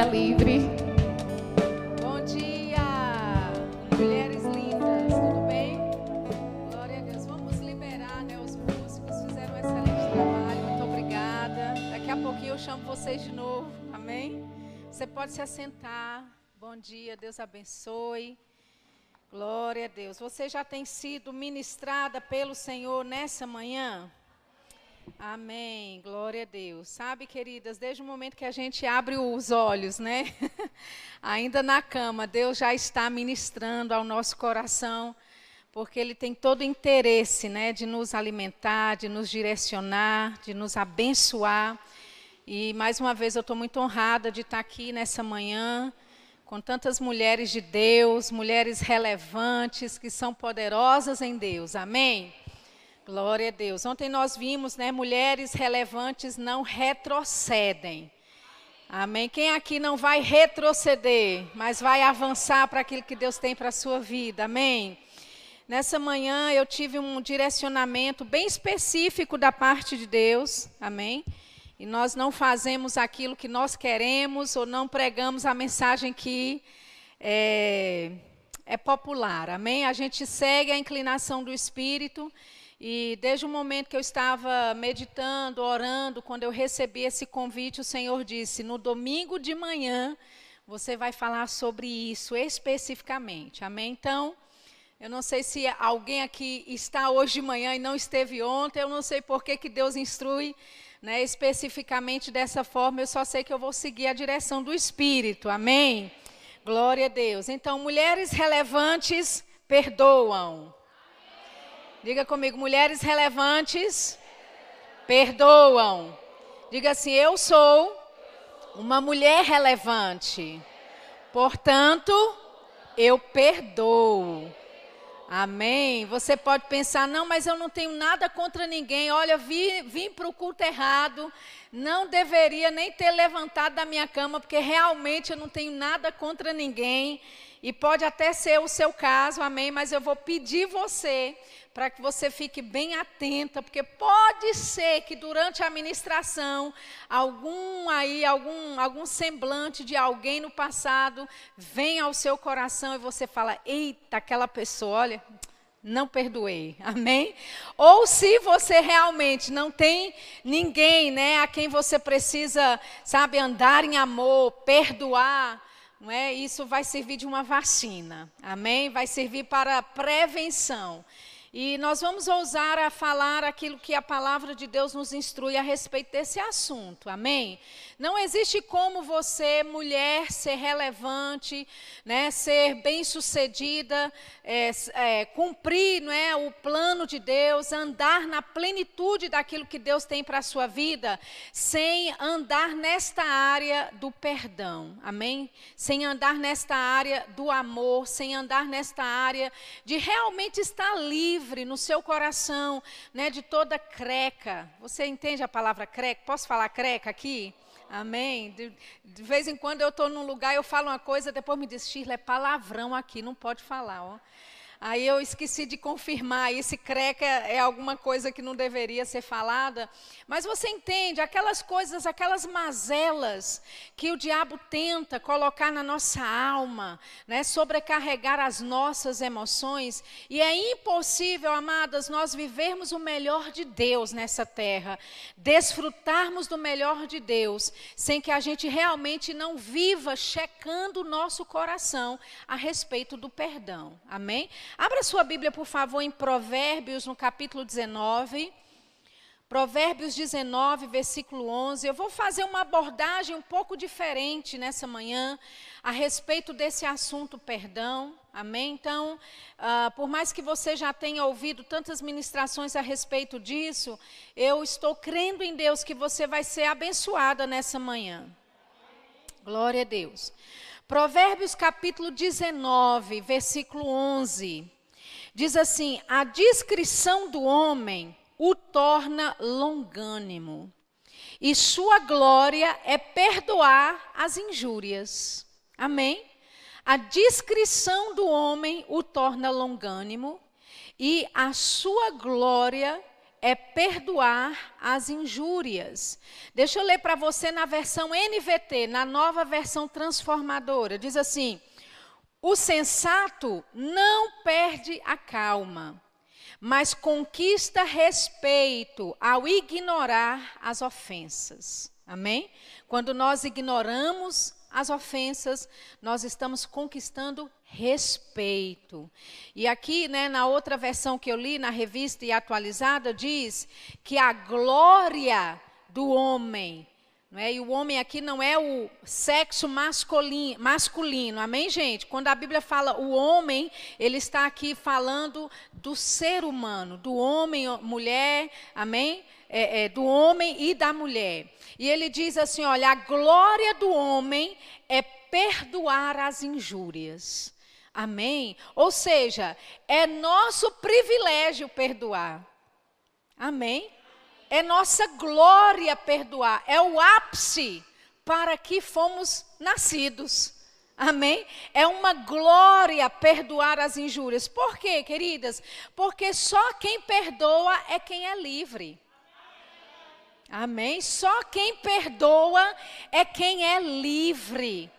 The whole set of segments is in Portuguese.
fica livre. Bom dia, mulheres lindas, tudo bem? Glória a Deus. Vamos liberar, né? Os músicos fizeram um excelente trabalho. Muito obrigada. Daqui a pouquinho eu chamo vocês de novo. Amém? Você pode se assentar. Bom dia, Deus abençoe. Glória a Deus. Você já tem sido ministrada pelo Senhor nessa manhã? Amém. Glória a Deus. Sabe, queridas, desde o momento que a gente abre os olhos, né? Ainda na cama, Deus já está ministrando ao nosso coração, porque Ele tem todo o interesse, né, de nos alimentar, de nos direcionar, de nos abençoar. E mais uma vez eu estou muito honrada de estar aqui nessa manhã com tantas mulheres de Deus, mulheres relevantes que são poderosas em Deus. Amém. Glória a Deus. Ontem nós vimos, né, mulheres relevantes não retrocedem. Amém. Quem aqui não vai retroceder, mas vai avançar para aquilo que Deus tem para a sua vida. Amém. Nessa manhã eu tive um direcionamento bem específico da parte de Deus. Amém. E nós não fazemos aquilo que nós queremos ou não pregamos a mensagem que é, é popular. Amém. A gente segue a inclinação do Espírito. E desde o momento que eu estava meditando, orando, quando eu recebi esse convite, o Senhor disse: no domingo de manhã você vai falar sobre isso especificamente. Amém? Então, eu não sei se alguém aqui está hoje de manhã e não esteve ontem, eu não sei por que, que Deus instrui né, especificamente dessa forma, eu só sei que eu vou seguir a direção do Espírito. Amém? Glória a Deus. Então, mulheres relevantes perdoam. Diga comigo, mulheres relevantes perdoam. Diga assim: eu sou uma mulher relevante. Portanto, eu perdoo. Amém? Você pode pensar, não, mas eu não tenho nada contra ninguém. Olha, vim, vim para o culto errado. Não deveria nem ter levantado da minha cama, porque realmente eu não tenho nada contra ninguém. E pode até ser o seu caso, amém? Mas eu vou pedir você para que você fique bem atenta, porque pode ser que durante a ministração algum aí algum algum semblante de alguém no passado venha ao seu coração e você fala: "Eita, aquela pessoa, olha, não perdoei. Amém? Ou se você realmente não tem ninguém, né, a quem você precisa, sabe, andar em amor, perdoar, não é? Isso vai servir de uma vacina. Amém? Vai servir para prevenção. E nós vamos ousar a falar aquilo que a palavra de Deus nos instrui a respeito desse assunto. Amém? Não existe como você, mulher, ser relevante, né, ser bem-sucedida, é, é, cumprir não é, o plano de Deus, andar na plenitude daquilo que Deus tem para a sua vida, sem andar nesta área do perdão. Amém? Sem andar nesta área do amor, sem andar nesta área de realmente estar livre no seu coração, né, de toda creca. Você entende a palavra creca? Posso falar creca aqui? Amém. De, de, vez em quando eu estou num lugar, eu falo uma coisa, depois me diz, Shirley, é palavrão aqui, não pode falar. Ó. Aí eu esqueci de confirmar, esse creca é alguma coisa que não deveria ser falada. Mas você entende, aquelas coisas, aquelas mazelas que o diabo tenta colocar na nossa alma, né, sobrecarregar as nossas emoções. E é impossível, amadas, nós vivermos o melhor de Deus nessa terra, desfrutarmos do melhor de Deus, sem que a gente realmente não viva checando o nosso coração a respeito do perdão. Amém? Abra sua Bíblia, por favor, em Provérbios, no capítulo 19. Provérbios 19, versículo 11. Eu vou fazer uma abordagem um pouco diferente nessa manhã a respeito desse assunto perdão. Amém? Então, uh, por mais que você já tenha ouvido tantas ministrações a respeito disso, eu estou crendo em Deus que você vai ser abençoada nessa manhã. Glória a Deus. Provérbios capítulo 19, versículo 11. Diz assim: A discrição do homem o torna longânimo, e sua glória é perdoar as injúrias. Amém? A discrição do homem o torna longânimo, e a sua glória é perdoar as injúrias. Deixa eu ler para você na versão NVT, na nova versão transformadora. Diz assim: O sensato não perde a calma, mas conquista respeito ao ignorar as ofensas. Amém? Quando nós ignoramos as ofensas, nós estamos conquistando respeito. E aqui, né, na outra versão que eu li, na revista e atualizada, diz que a glória do homem, é? e o homem aqui não é o sexo masculino, masculino, amém, gente? Quando a Bíblia fala o homem, ele está aqui falando do ser humano, do homem, mulher, amém? É, é, do homem e da mulher. E ele diz assim: olha, a glória do homem é perdoar as injúrias. Amém? Ou seja, é nosso privilégio perdoar. Amém? É nossa glória perdoar. É o ápice para que fomos nascidos. Amém? É uma glória perdoar as injúrias. Por quê, queridas? Porque só quem perdoa é quem é livre. Amém? Só quem perdoa é quem é livre.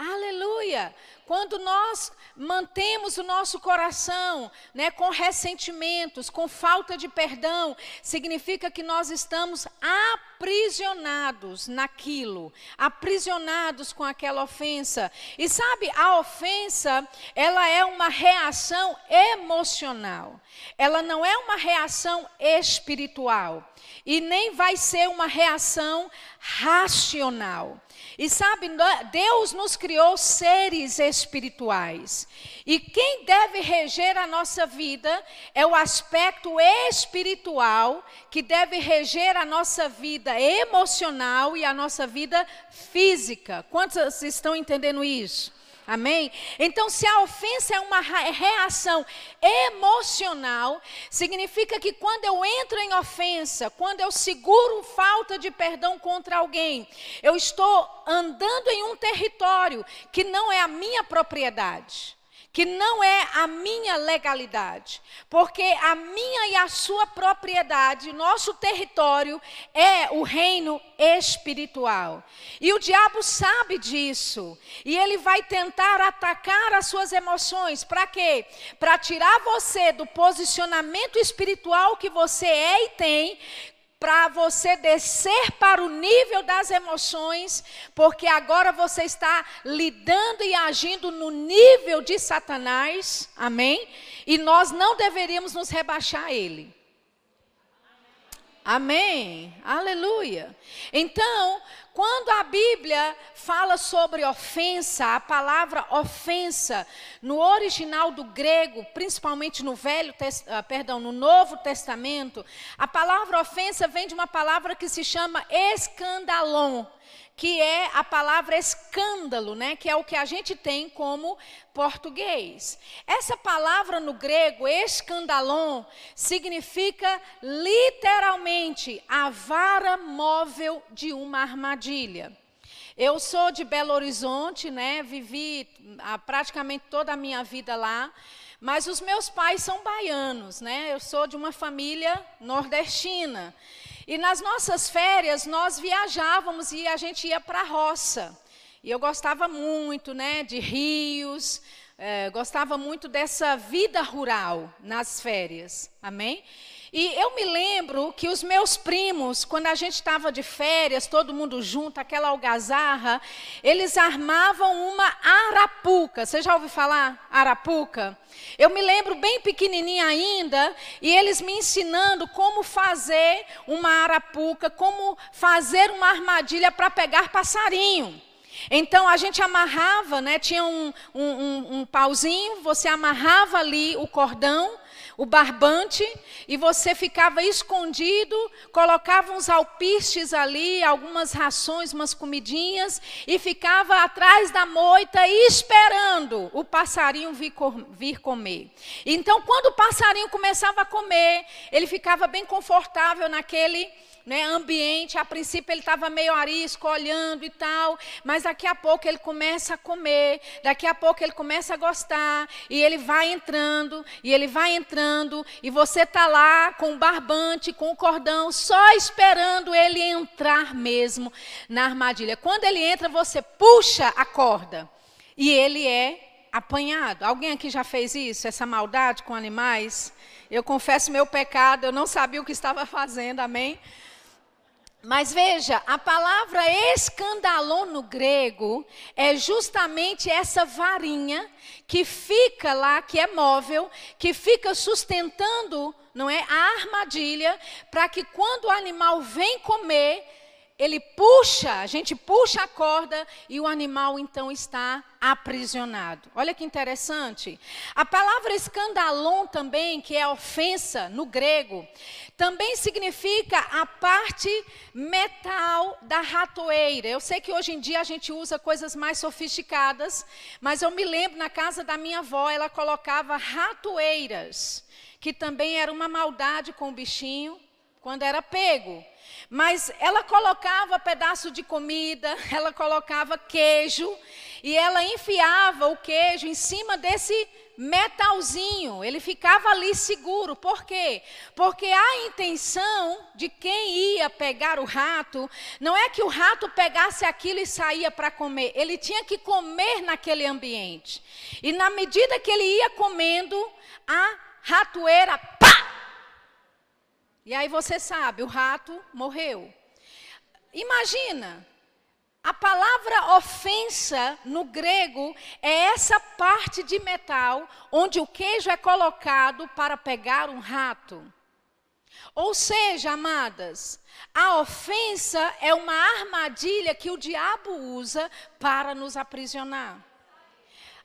Aleluia. Quando nós mantemos o nosso coração né, com ressentimentos, com falta de perdão, significa que nós estamos aprisionados naquilo, aprisionados com aquela ofensa. E sabe, a ofensa, ela é uma reação emocional. Ela não é uma reação espiritual e nem vai ser uma reação racional. E sabe, Deus nos criou seres espirituais. E quem deve reger a nossa vida é o aspecto espiritual que deve reger a nossa vida emocional e a nossa vida física. Quantos estão entendendo isso? Amém? Então, se a ofensa é uma reação emocional, significa que quando eu entro em ofensa, quando eu seguro falta de perdão contra alguém, eu estou andando em um território que não é a minha propriedade que não é a minha legalidade, porque a minha e a sua propriedade, nosso território é o reino espiritual. E o diabo sabe disso, e ele vai tentar atacar as suas emoções, para quê? Para tirar você do posicionamento espiritual que você é e tem, para você descer para o nível das emoções, porque agora você está lidando e agindo no nível de Satanás, amém? E nós não deveríamos nos rebaixar a ele. Amém. Aleluia. Então, quando a Bíblia fala sobre ofensa, a palavra ofensa, no original do grego, principalmente no Velho, uh, perdão, no Novo Testamento, a palavra ofensa vem de uma palavra que se chama escandalon, que é a palavra escândalo, né, que é o que a gente tem como português. Essa palavra no grego, escandalon, significa literalmente a vara móvel de uma armadilha. Eu sou de Belo Horizonte, né? Vivi ah, praticamente toda a minha vida lá. Mas os meus pais são baianos, né? Eu sou de uma família nordestina. E nas nossas férias nós viajávamos e a gente ia para a roça. E eu gostava muito, né, de rios, é, gostava muito dessa vida rural nas férias. Amém? E eu me lembro que os meus primos, quando a gente estava de férias, todo mundo junto, aquela algazarra, eles armavam uma arapuca. Você já ouviu falar arapuca? Eu me lembro bem pequenininha ainda, e eles me ensinando como fazer uma arapuca, como fazer uma armadilha para pegar passarinho. Então a gente amarrava, né, tinha um, um, um, um pauzinho, você amarrava ali o cordão, o barbante, e você ficava escondido, colocava uns alpistes ali, algumas rações, umas comidinhas, e ficava atrás da moita esperando o passarinho vir, vir comer. Então, quando o passarinho começava a comer, ele ficava bem confortável naquele né, ambiente. A princípio ele estava meio arisco, olhando e tal, mas daqui a pouco ele começa a comer, daqui a pouco ele começa a gostar, e ele vai entrando, e ele vai entrando, e você está lá com o barbante, com o cordão, só esperando ele entrar mesmo na armadilha. Quando ele entra, você puxa a corda, e ele é apanhado. Alguém aqui já fez isso, essa maldade com animais? Eu confesso meu pecado, eu não sabia o que estava fazendo, amém? Mas veja, a palavra escandalon no grego é justamente essa varinha que fica lá, que é móvel, que fica sustentando, não é, a armadilha, para que quando o animal vem comer, ele puxa, a gente puxa a corda e o animal então está aprisionado. Olha que interessante. A palavra escandalon também, que é ofensa no grego, também significa a parte metal da ratoeira. Eu sei que hoje em dia a gente usa coisas mais sofisticadas, mas eu me lembro na casa da minha avó, ela colocava ratoeiras, que também era uma maldade com o bichinho quando era pego. Mas ela colocava pedaço de comida, ela colocava queijo e ela enfiava o queijo em cima desse metalzinho. Ele ficava ali seguro. Por quê? Porque a intenção de quem ia pegar o rato não é que o rato pegasse aquilo e saía para comer. Ele tinha que comer naquele ambiente. E na medida que ele ia comendo, a ratoeira! E aí você sabe, o rato morreu. Imagina, a palavra ofensa no grego é essa parte de metal onde o queijo é colocado para pegar um rato. Ou seja, amadas, a ofensa é uma armadilha que o diabo usa para nos aprisionar.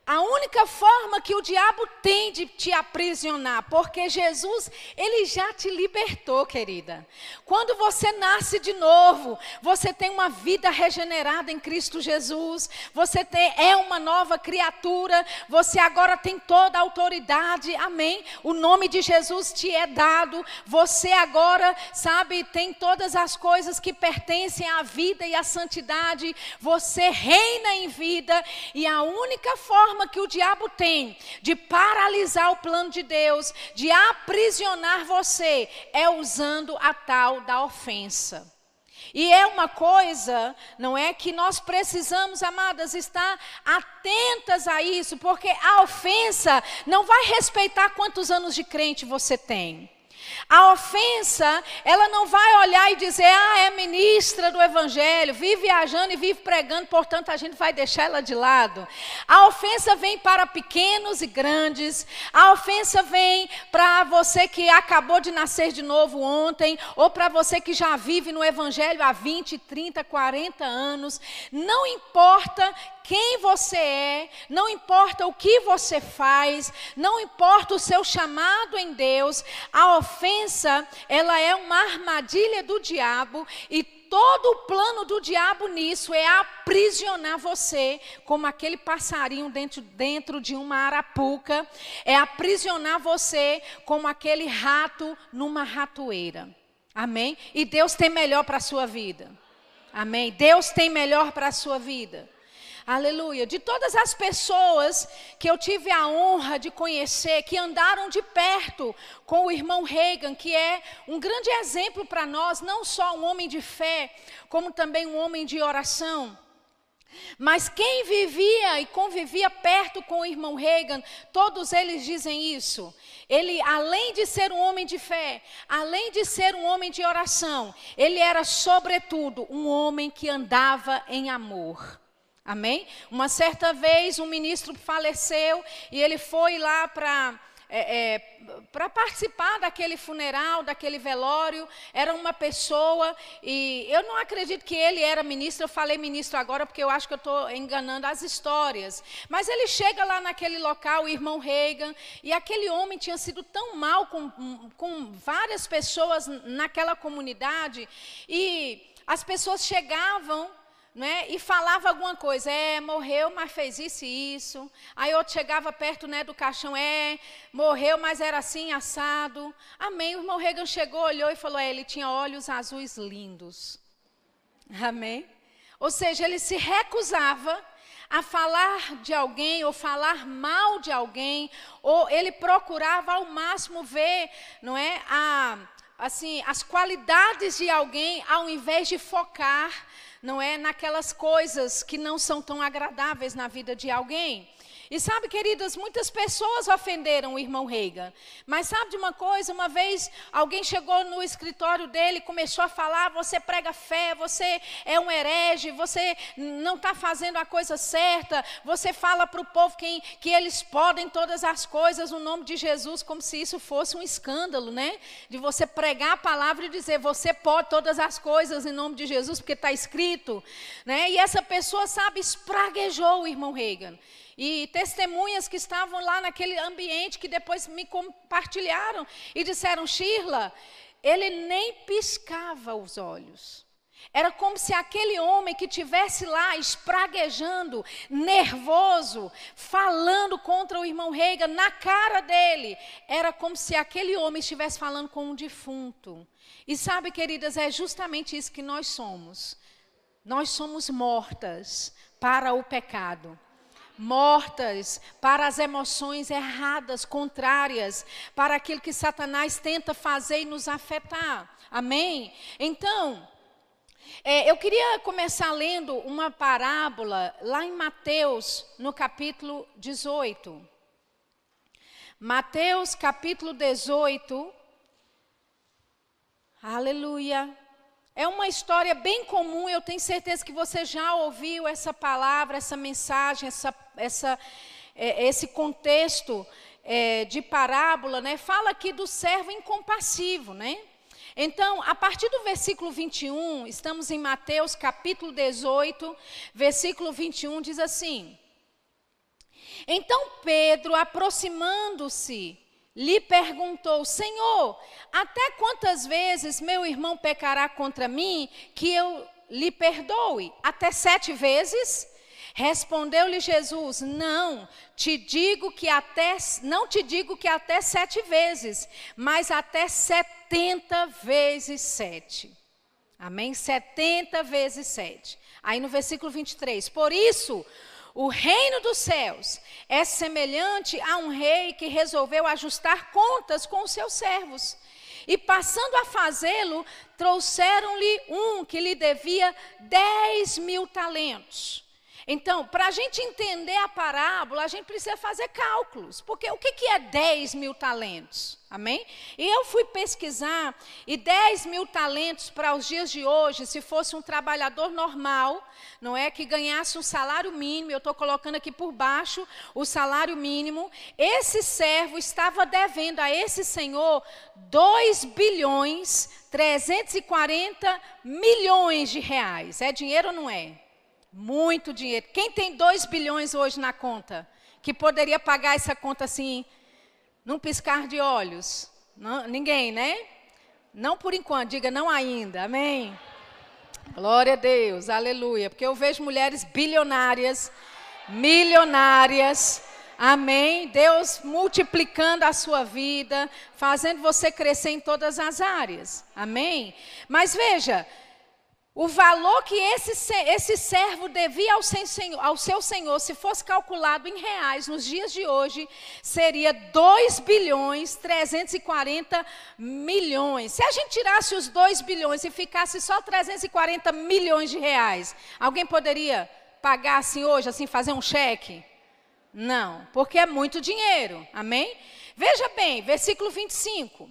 A única forma que o diabo tem de te aprisionar, porque Jesus, ele já te libertou, querida. Quando você nasce de novo, você tem uma vida regenerada em Cristo Jesus, você tem, é uma nova criatura, você agora tem toda a autoridade, amém? O nome de Jesus te é dado, você agora, sabe, tem todas as coisas que pertencem à vida e à santidade, você reina em vida, e a única forma forma que o diabo tem de paralisar o plano de Deus, de aprisionar você, é usando a tal da ofensa. E é uma coisa, não é que nós precisamos, amadas, estar atentas a isso, porque a ofensa não vai respeitar quantos anos de crente você tem. A ofensa, ela não vai olhar e dizer, ah, é ministra do evangelho, vive viajando e vive pregando, portanto a gente vai deixar ela de lado. A ofensa vem para pequenos e grandes, a ofensa vem para você que acabou de nascer de novo ontem, ou para você que já vive no evangelho há 20, 30, 40 anos. Não importa quem você é, não importa o que você faz, não importa o seu chamado em Deus, a ofensa, ela é uma armadilha do diabo e todo o plano do diabo nisso é aprisionar você, como aquele passarinho dentro, dentro de uma arapuca, é aprisionar você como aquele rato numa ratoeira. Amém? E Deus tem melhor para a sua vida. Amém? Deus tem melhor para a sua vida. Aleluia. De todas as pessoas que eu tive a honra de conhecer, que andaram de perto com o irmão Reagan, que é um grande exemplo para nós, não só um homem de fé, como também um homem de oração. Mas quem vivia e convivia perto com o irmão Reagan, todos eles dizem isso. Ele, além de ser um homem de fé, além de ser um homem de oração, ele era, sobretudo, um homem que andava em amor. Amém? Uma certa vez um ministro faleceu e ele foi lá para é, é, para participar daquele funeral, daquele velório, era uma pessoa, e eu não acredito que ele era ministro, eu falei ministro agora porque eu acho que eu estou enganando as histórias. Mas ele chega lá naquele local, o irmão Reagan, e aquele homem tinha sido tão mal com, com várias pessoas naquela comunidade, e as pessoas chegavam né, e falava alguma coisa, é, morreu, mas fez isso e isso. Aí outro chegava perto né, do caixão, é, morreu, mas era assim, assado. Amém. O irmão chegou, olhou e falou, é, ele tinha olhos azuis lindos. Amém. Ou seja, ele se recusava a falar de alguém ou falar mal de alguém, ou ele procurava ao máximo ver, não é, a, assim, as qualidades de alguém ao invés de focar não é naquelas coisas que não são tão agradáveis na vida de alguém. E sabe, queridas, muitas pessoas ofenderam o irmão Reagan. Mas sabe de uma coisa? Uma vez alguém chegou no escritório dele e começou a falar: você prega fé, você é um herege, você não está fazendo a coisa certa, você fala para o povo que, que eles podem todas as coisas no nome de Jesus, como se isso fosse um escândalo, né? De você pregar a palavra e dizer: você pode todas as coisas em nome de Jesus, porque está escrito. Né? E essa pessoa, sabe, espraguejou o irmão Reagan. E testemunhas que estavam lá naquele ambiente que depois me compartilharam e disseram: Shirla, ele nem piscava os olhos. Era como se aquele homem que tivesse lá espraguejando, nervoso, falando contra o irmão Reiga na cara dele, era como se aquele homem estivesse falando com um defunto. E sabe, queridas, é justamente isso que nós somos. Nós somos mortas para o pecado mortas para as emoções erradas, contrárias, para aquilo que Satanás tenta fazer e nos afetar. Amém? Então, é, eu queria começar lendo uma parábola lá em Mateus, no capítulo 18. Mateus, capítulo 18. Aleluia. É uma história bem comum, eu tenho certeza que você já ouviu essa palavra, essa mensagem, essa, essa, é, esse contexto é, de parábola, né? Fala aqui do servo incompassivo, né? Então, a partir do versículo 21, estamos em Mateus capítulo 18, versículo 21, diz assim: Então Pedro, aproximando-se, lhe perguntou: Senhor, até quantas vezes meu irmão pecará contra mim que eu lhe perdoe? Até sete vezes? Respondeu-lhe Jesus: Não, te digo que até não te digo que até sete vezes, mas até setenta vezes sete. Amém? Setenta vezes sete. Aí no versículo 23, por isso o reino dos céus é semelhante a um rei que resolveu ajustar contas com os seus servos. E passando a fazê-lo, trouxeram-lhe um que lhe devia 10 mil talentos. Então, para a gente entender a parábola, a gente precisa fazer cálculos. Porque o que, que é 10 mil talentos? Amém? E eu fui pesquisar, e 10 mil talentos para os dias de hoje, se fosse um trabalhador normal, não é? Que ganhasse um salário mínimo, eu estou colocando aqui por baixo o salário mínimo, esse servo estava devendo a esse senhor 2 bilhões 340 milhões de reais. É dinheiro ou não é? Muito dinheiro. Quem tem 2 bilhões hoje na conta? Que poderia pagar essa conta assim, num piscar de olhos? Não, ninguém, né? Não por enquanto, diga não ainda. Amém. Glória a Deus, aleluia. Porque eu vejo mulheres bilionárias, milionárias, amém. Deus multiplicando a sua vida, fazendo você crescer em todas as áreas, amém. Mas veja, o valor que esse, esse servo devia ao ao seu senhor, se fosse calculado em reais nos dias de hoje, seria 2 bilhões 340 milhões. Se a gente tirasse os 2 bilhões e ficasse só 340 milhões de reais, alguém poderia pagar assim hoje, assim, fazer um cheque? Não, porque é muito dinheiro. Amém? Veja bem, versículo 25.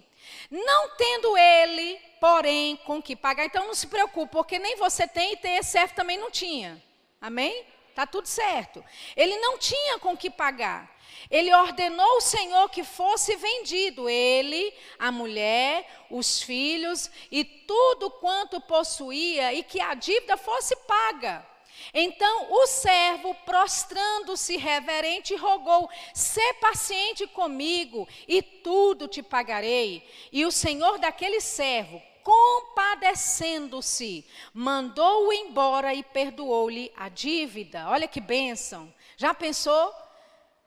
Não tendo ele porém, com que pagar. Então não se preocupe, porque nem você tem e servo também não tinha. Amém? Tá tudo certo. Ele não tinha com que pagar. Ele ordenou o Senhor que fosse vendido, ele, a mulher, os filhos e tudo quanto possuía, e que a dívida fosse paga. Então o servo, prostrando-se reverente, rogou: Sê paciente comigo, e tudo te pagarei. E o senhor daquele servo, compadecendo-se, mandou-o embora e perdoou-lhe a dívida. Olha que bênção. Já pensou?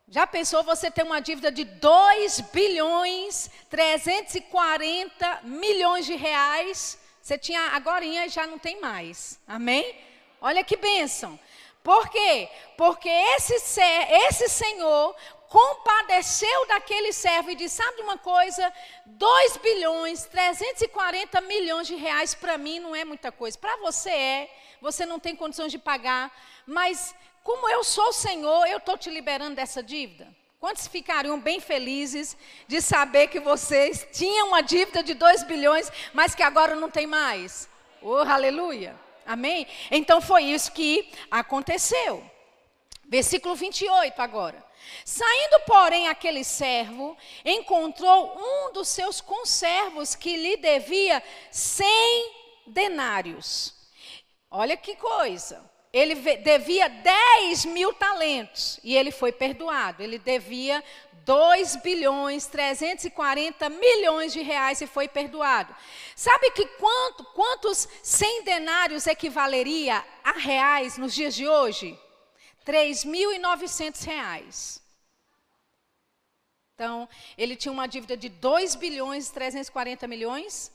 Já pensou você ter uma dívida de 2 bilhões 340 milhões de reais? Você tinha agora e já não tem mais. Amém? Olha que bênção. Por quê? Porque esse, esse Senhor compadeceu daquele servo e disse: Sabe uma coisa? 2 bilhões, 340 milhões de reais para mim não é muita coisa. Para você é, você não tem condições de pagar, mas como eu sou o Senhor, eu estou te liberando dessa dívida. Quantos ficariam bem felizes de saber que vocês tinham uma dívida de 2 bilhões, mas que agora não tem mais? Oh, aleluia. Amém? Então foi isso que aconteceu. Versículo 28 agora. Saindo, porém, aquele servo, encontrou um dos seus conservos que lhe devia cem denários. Olha que coisa ele devia 10 mil talentos e ele foi perdoado. Ele devia 2 bilhões 340 milhões de reais e foi perdoado. Sabe que quanto, quantos 100 denários equivaleria a reais nos dias de hoje? 3.900 reais. Então, ele tinha uma dívida de 2 bilhões 340 milhões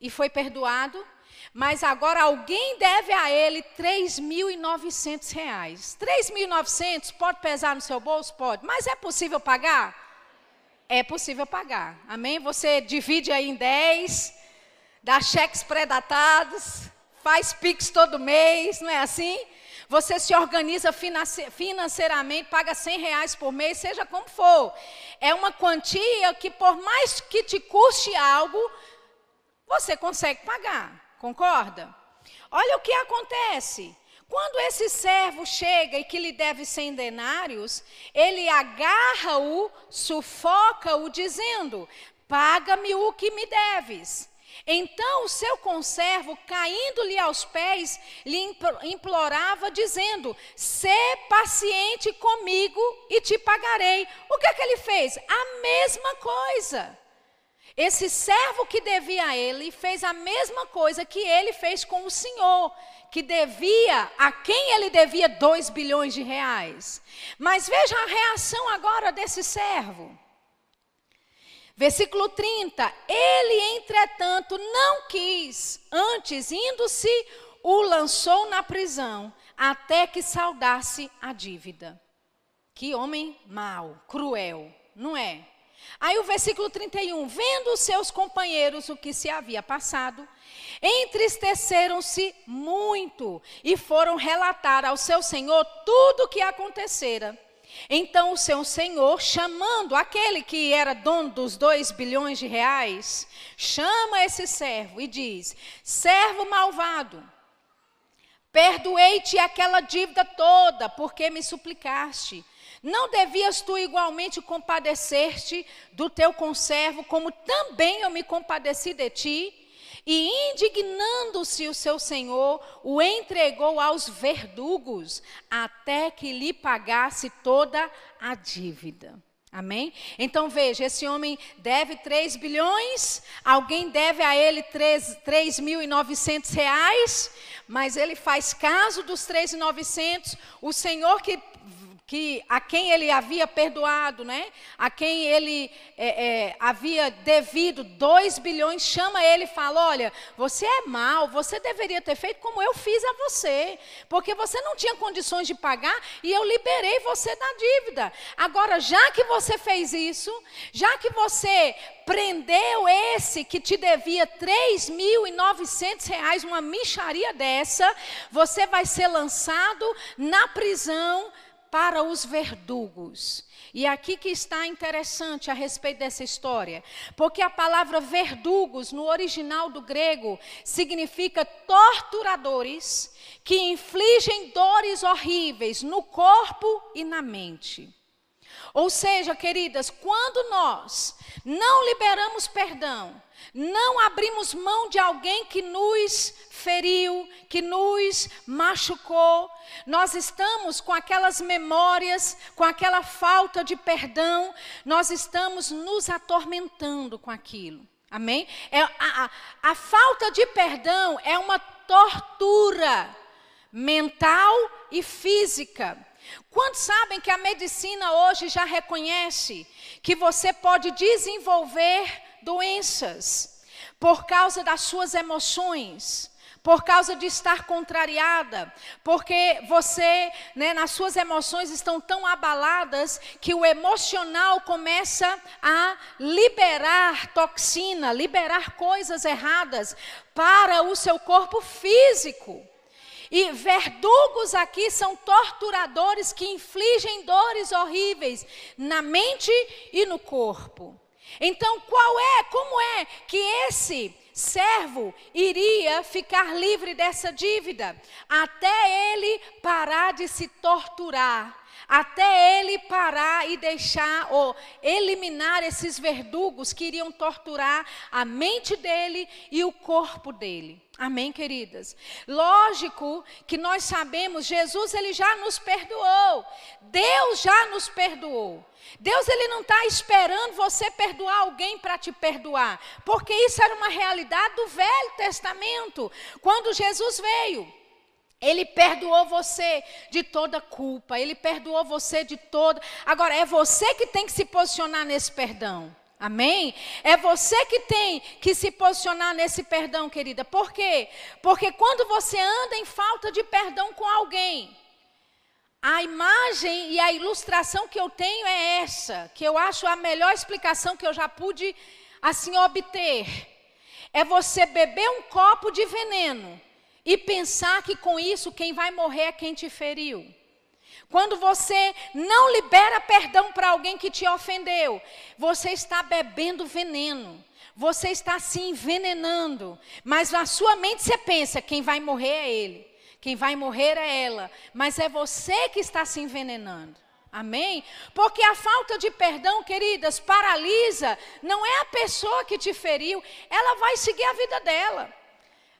e foi perdoado. Mas agora alguém deve a ele 3.900 reais. 3.900 pode pesar no seu bolso? Pode. Mas é possível pagar? É possível pagar. Amém? Você divide aí em 10, dá cheques pré-datados, faz PIX todo mês, não é assim? Você se organiza financeiramente, paga 100 reais por mês, seja como for. É uma quantia que, por mais que te custe algo, você consegue pagar. Concorda? Olha o que acontece. Quando esse servo chega e que lhe deve cem denários, ele agarra-o, sufoca-o, dizendo: Paga-me o que me deves. Então o seu conservo, caindo-lhe aos pés, lhe implorava, dizendo: Sê paciente comigo e te pagarei. O que é que ele fez? A mesma coisa. Esse servo que devia a ele fez a mesma coisa que ele fez com o senhor, que devia, a quem ele devia dois bilhões de reais. Mas veja a reação agora desse servo. Versículo 30. Ele, entretanto, não quis, antes, indo-se, o lançou na prisão, até que saudasse a dívida. Que homem mau, cruel, não é? Aí o versículo 31, vendo os seus companheiros o que se havia passado, entristeceram-se muito e foram relatar ao seu senhor tudo o que acontecera. Então o seu senhor, chamando aquele que era dono dos dois bilhões de reais, chama esse servo e diz: Servo malvado, perdoei-te aquela dívida toda, porque me suplicaste. Não devias tu igualmente compadecer-te do teu conservo, como também eu me compadeci de ti? E indignando-se o seu senhor, o entregou aos verdugos, até que lhe pagasse toda a dívida. Amém? Então veja, esse homem deve 3 bilhões, alguém deve a ele 3.900 reais, mas ele faz caso dos 3.900, o Senhor que que a quem ele havia perdoado, né? A quem ele é, é, havia devido dois bilhões, chama ele e fala: olha, você é mal, você deveria ter feito como eu fiz a você, porque você não tinha condições de pagar e eu liberei você da dívida. Agora, já que você fez isso, já que você prendeu esse que te devia 3.900 reais, uma micharia dessa, você vai ser lançado na prisão para os verdugos. E aqui que está interessante a respeito dessa história, porque a palavra verdugos no original do grego significa torturadores que infligem dores horríveis no corpo e na mente. Ou seja, queridas, quando nós não liberamos perdão, não abrimos mão de alguém que nos feriu, que nos machucou. Nós estamos com aquelas memórias, com aquela falta de perdão, nós estamos nos atormentando com aquilo. Amém? É, a, a, a falta de perdão é uma tortura mental e física. Quantos sabem que a medicina hoje já reconhece que você pode desenvolver doenças por causa das suas emoções? por causa de estar contrariada, porque você, né, nas suas emoções estão tão abaladas que o emocional começa a liberar toxina, liberar coisas erradas para o seu corpo físico. E verdugos aqui são torturadores que infligem dores horríveis na mente e no corpo. Então, qual é, como é que esse servo iria ficar livre dessa dívida, até ele parar de se torturar, até ele parar e deixar ou eliminar esses verdugos que iriam torturar a mente dele e o corpo dele. Amém, queridas? Lógico que nós sabemos, Jesus ele já nos perdoou. Deus já nos perdoou. Deus ele não está esperando você perdoar alguém para te perdoar, porque isso era uma realidade do Velho Testamento. Quando Jesus veio, ele perdoou você de toda culpa, ele perdoou você de toda. Agora é você que tem que se posicionar nesse perdão. Amém? É você que tem que se posicionar nesse perdão, querida. Por quê? Porque quando você anda em falta de perdão com alguém, a imagem e a ilustração que eu tenho é essa, que eu acho a melhor explicação que eu já pude assim obter. É você beber um copo de veneno e pensar que com isso quem vai morrer é quem te feriu. Quando você não libera perdão para alguém que te ofendeu, você está bebendo veneno. Você está se envenenando. Mas na sua mente você pensa: quem vai morrer é ele. Quem vai morrer é ela, mas é você que está se envenenando. Amém? Porque a falta de perdão, queridas, paralisa, não é a pessoa que te feriu, ela vai seguir a vida dela.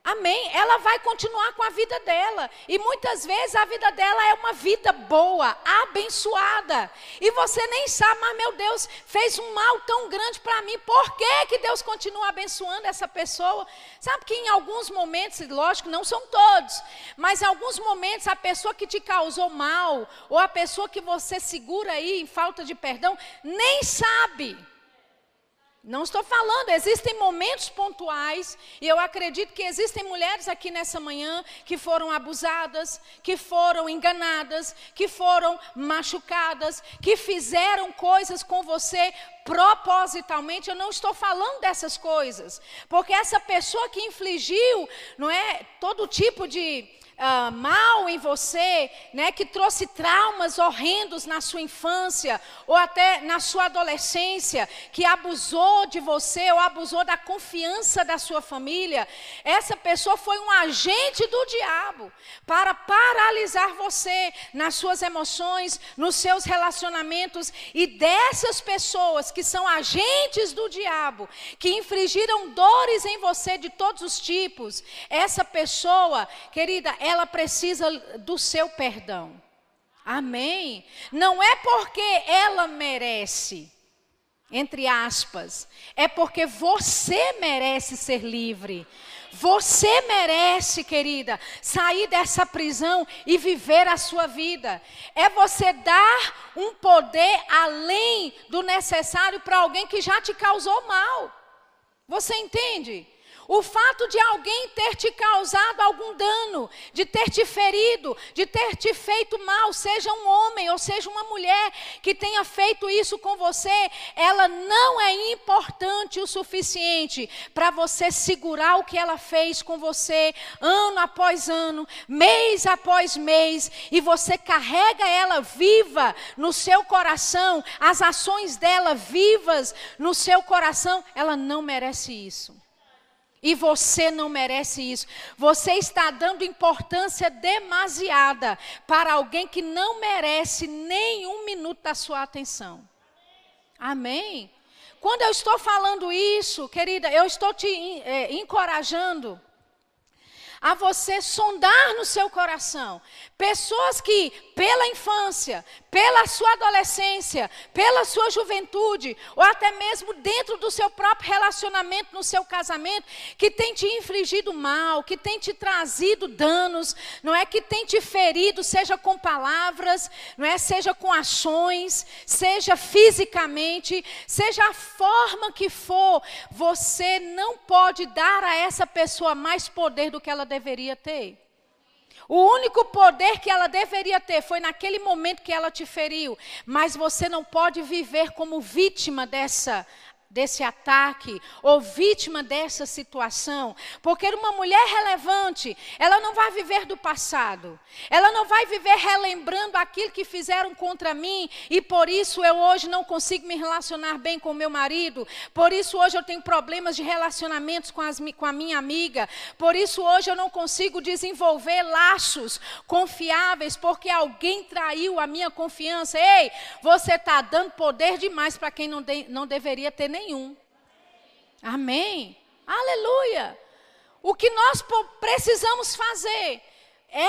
Amém? Ela vai continuar com a vida dela. E muitas vezes a vida dela é uma vida boa, abençoada. E você nem sabe, mas meu Deus fez um mal tão grande para mim. Por que, que Deus continua abençoando essa pessoa? Sabe que em alguns momentos, lógico, não são todos, mas em alguns momentos a pessoa que te causou mal, ou a pessoa que você segura aí em falta de perdão, nem sabe. Não estou falando, existem momentos pontuais, e eu acredito que existem mulheres aqui nessa manhã que foram abusadas, que foram enganadas, que foram machucadas, que fizeram coisas com você propositalmente. Eu não estou falando dessas coisas, porque essa pessoa que infligiu, não é, todo tipo de uh, mal em você, né, que trouxe traumas horrendos na sua infância ou até na sua adolescência, que abusou de você ou abusou da confiança da sua família, essa pessoa foi um agente do diabo para paralisar você nas suas emoções, nos seus relacionamentos e dessas pessoas que são agentes do diabo, que infligiram dores em você de todos os tipos, essa pessoa, querida, ela precisa do seu perdão. Amém? Não é porque ela merece, entre aspas, é porque você merece ser livre. Você merece, querida, sair dessa prisão e viver a sua vida. É você dar um poder além do necessário para alguém que já te causou mal. Você entende? O fato de alguém ter te causado algum dano, de ter te ferido, de ter te feito mal, seja um homem ou seja uma mulher que tenha feito isso com você, ela não é importante o suficiente para você segurar o que ela fez com você ano após ano, mês após mês, e você carrega ela viva no seu coração, as ações dela vivas no seu coração, ela não merece isso. E você não merece isso. Você está dando importância demasiada para alguém que não merece nenhum minuto da sua atenção. Amém? Quando eu estou falando isso, querida, eu estou te é, encorajando a você sondar no seu coração. Pessoas que, pela infância, pela sua adolescência, pela sua juventude, ou até mesmo dentro do seu próprio relacionamento, no seu casamento, que tem te infligido mal, que tem te trazido danos, não é que tem te ferido, seja com palavras, não é, seja com ações, seja fisicamente, seja a forma que for, você não pode dar a essa pessoa mais poder do que ela deveria ter. O único poder que ela deveria ter foi naquele momento que ela te feriu, mas você não pode viver como vítima dessa desse ataque ou vítima dessa situação, porque uma mulher relevante, ela não vai viver do passado, ela não vai viver relembrando aquilo que fizeram contra mim e por isso eu hoje não consigo me relacionar bem com meu marido, por isso hoje eu tenho problemas de relacionamentos com, as, com a minha amiga, por isso hoje eu não consigo desenvolver laços confiáveis porque alguém traiu a minha confiança. Ei, você está dando poder demais para quem não, de, não deveria ter nem nenhum. Amém. Aleluia. O que nós precisamos fazer é,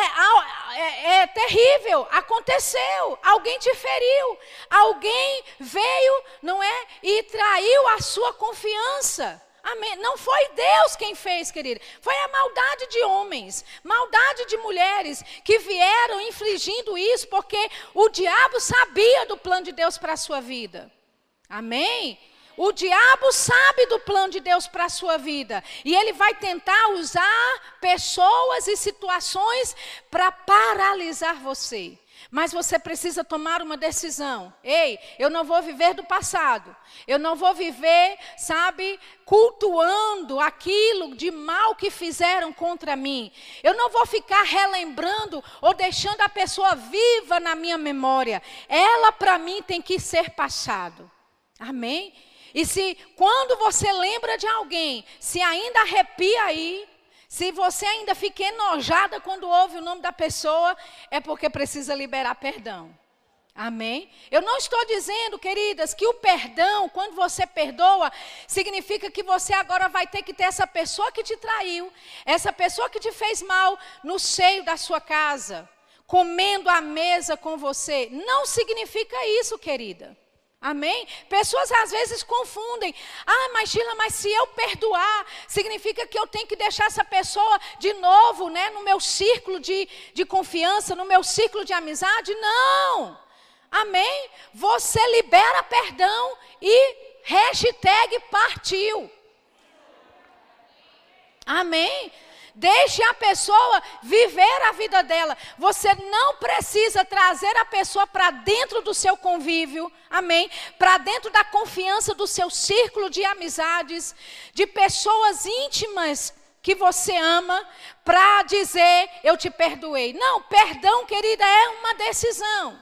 é, é, terrível, aconteceu, alguém te feriu, alguém veio, não é, e traiu a sua confiança. Amém. Não foi Deus quem fez, querida. Foi a maldade de homens, maldade de mulheres que vieram infligindo isso porque o diabo sabia do plano de Deus para a sua vida. Amém? O diabo sabe do plano de Deus para a sua vida. E ele vai tentar usar pessoas e situações para paralisar você. Mas você precisa tomar uma decisão. Ei, eu não vou viver do passado. Eu não vou viver, sabe, cultuando aquilo de mal que fizeram contra mim. Eu não vou ficar relembrando ou deixando a pessoa viva na minha memória. Ela para mim tem que ser passado. Amém? E se quando você lembra de alguém, se ainda arrepia aí, se você ainda fica enojada quando ouve o nome da pessoa, é porque precisa liberar perdão. Amém? Eu não estou dizendo, queridas, que o perdão, quando você perdoa, significa que você agora vai ter que ter essa pessoa que te traiu, essa pessoa que te fez mal no seio da sua casa, comendo à mesa com você. Não significa isso, querida. Amém? Pessoas às vezes confundem. Ah, mas Gila, mas se eu perdoar, significa que eu tenho que deixar essa pessoa de novo, né, no meu círculo de, de confiança, no meu círculo de amizade? Não. Amém? Você libera perdão e hashtag partiu. Amém? Deixe a pessoa viver a vida dela. Você não precisa trazer a pessoa para dentro do seu convívio, amém? Para dentro da confiança do seu círculo de amizades, de pessoas íntimas que você ama, para dizer eu te perdoei. Não, perdão, querida, é uma decisão.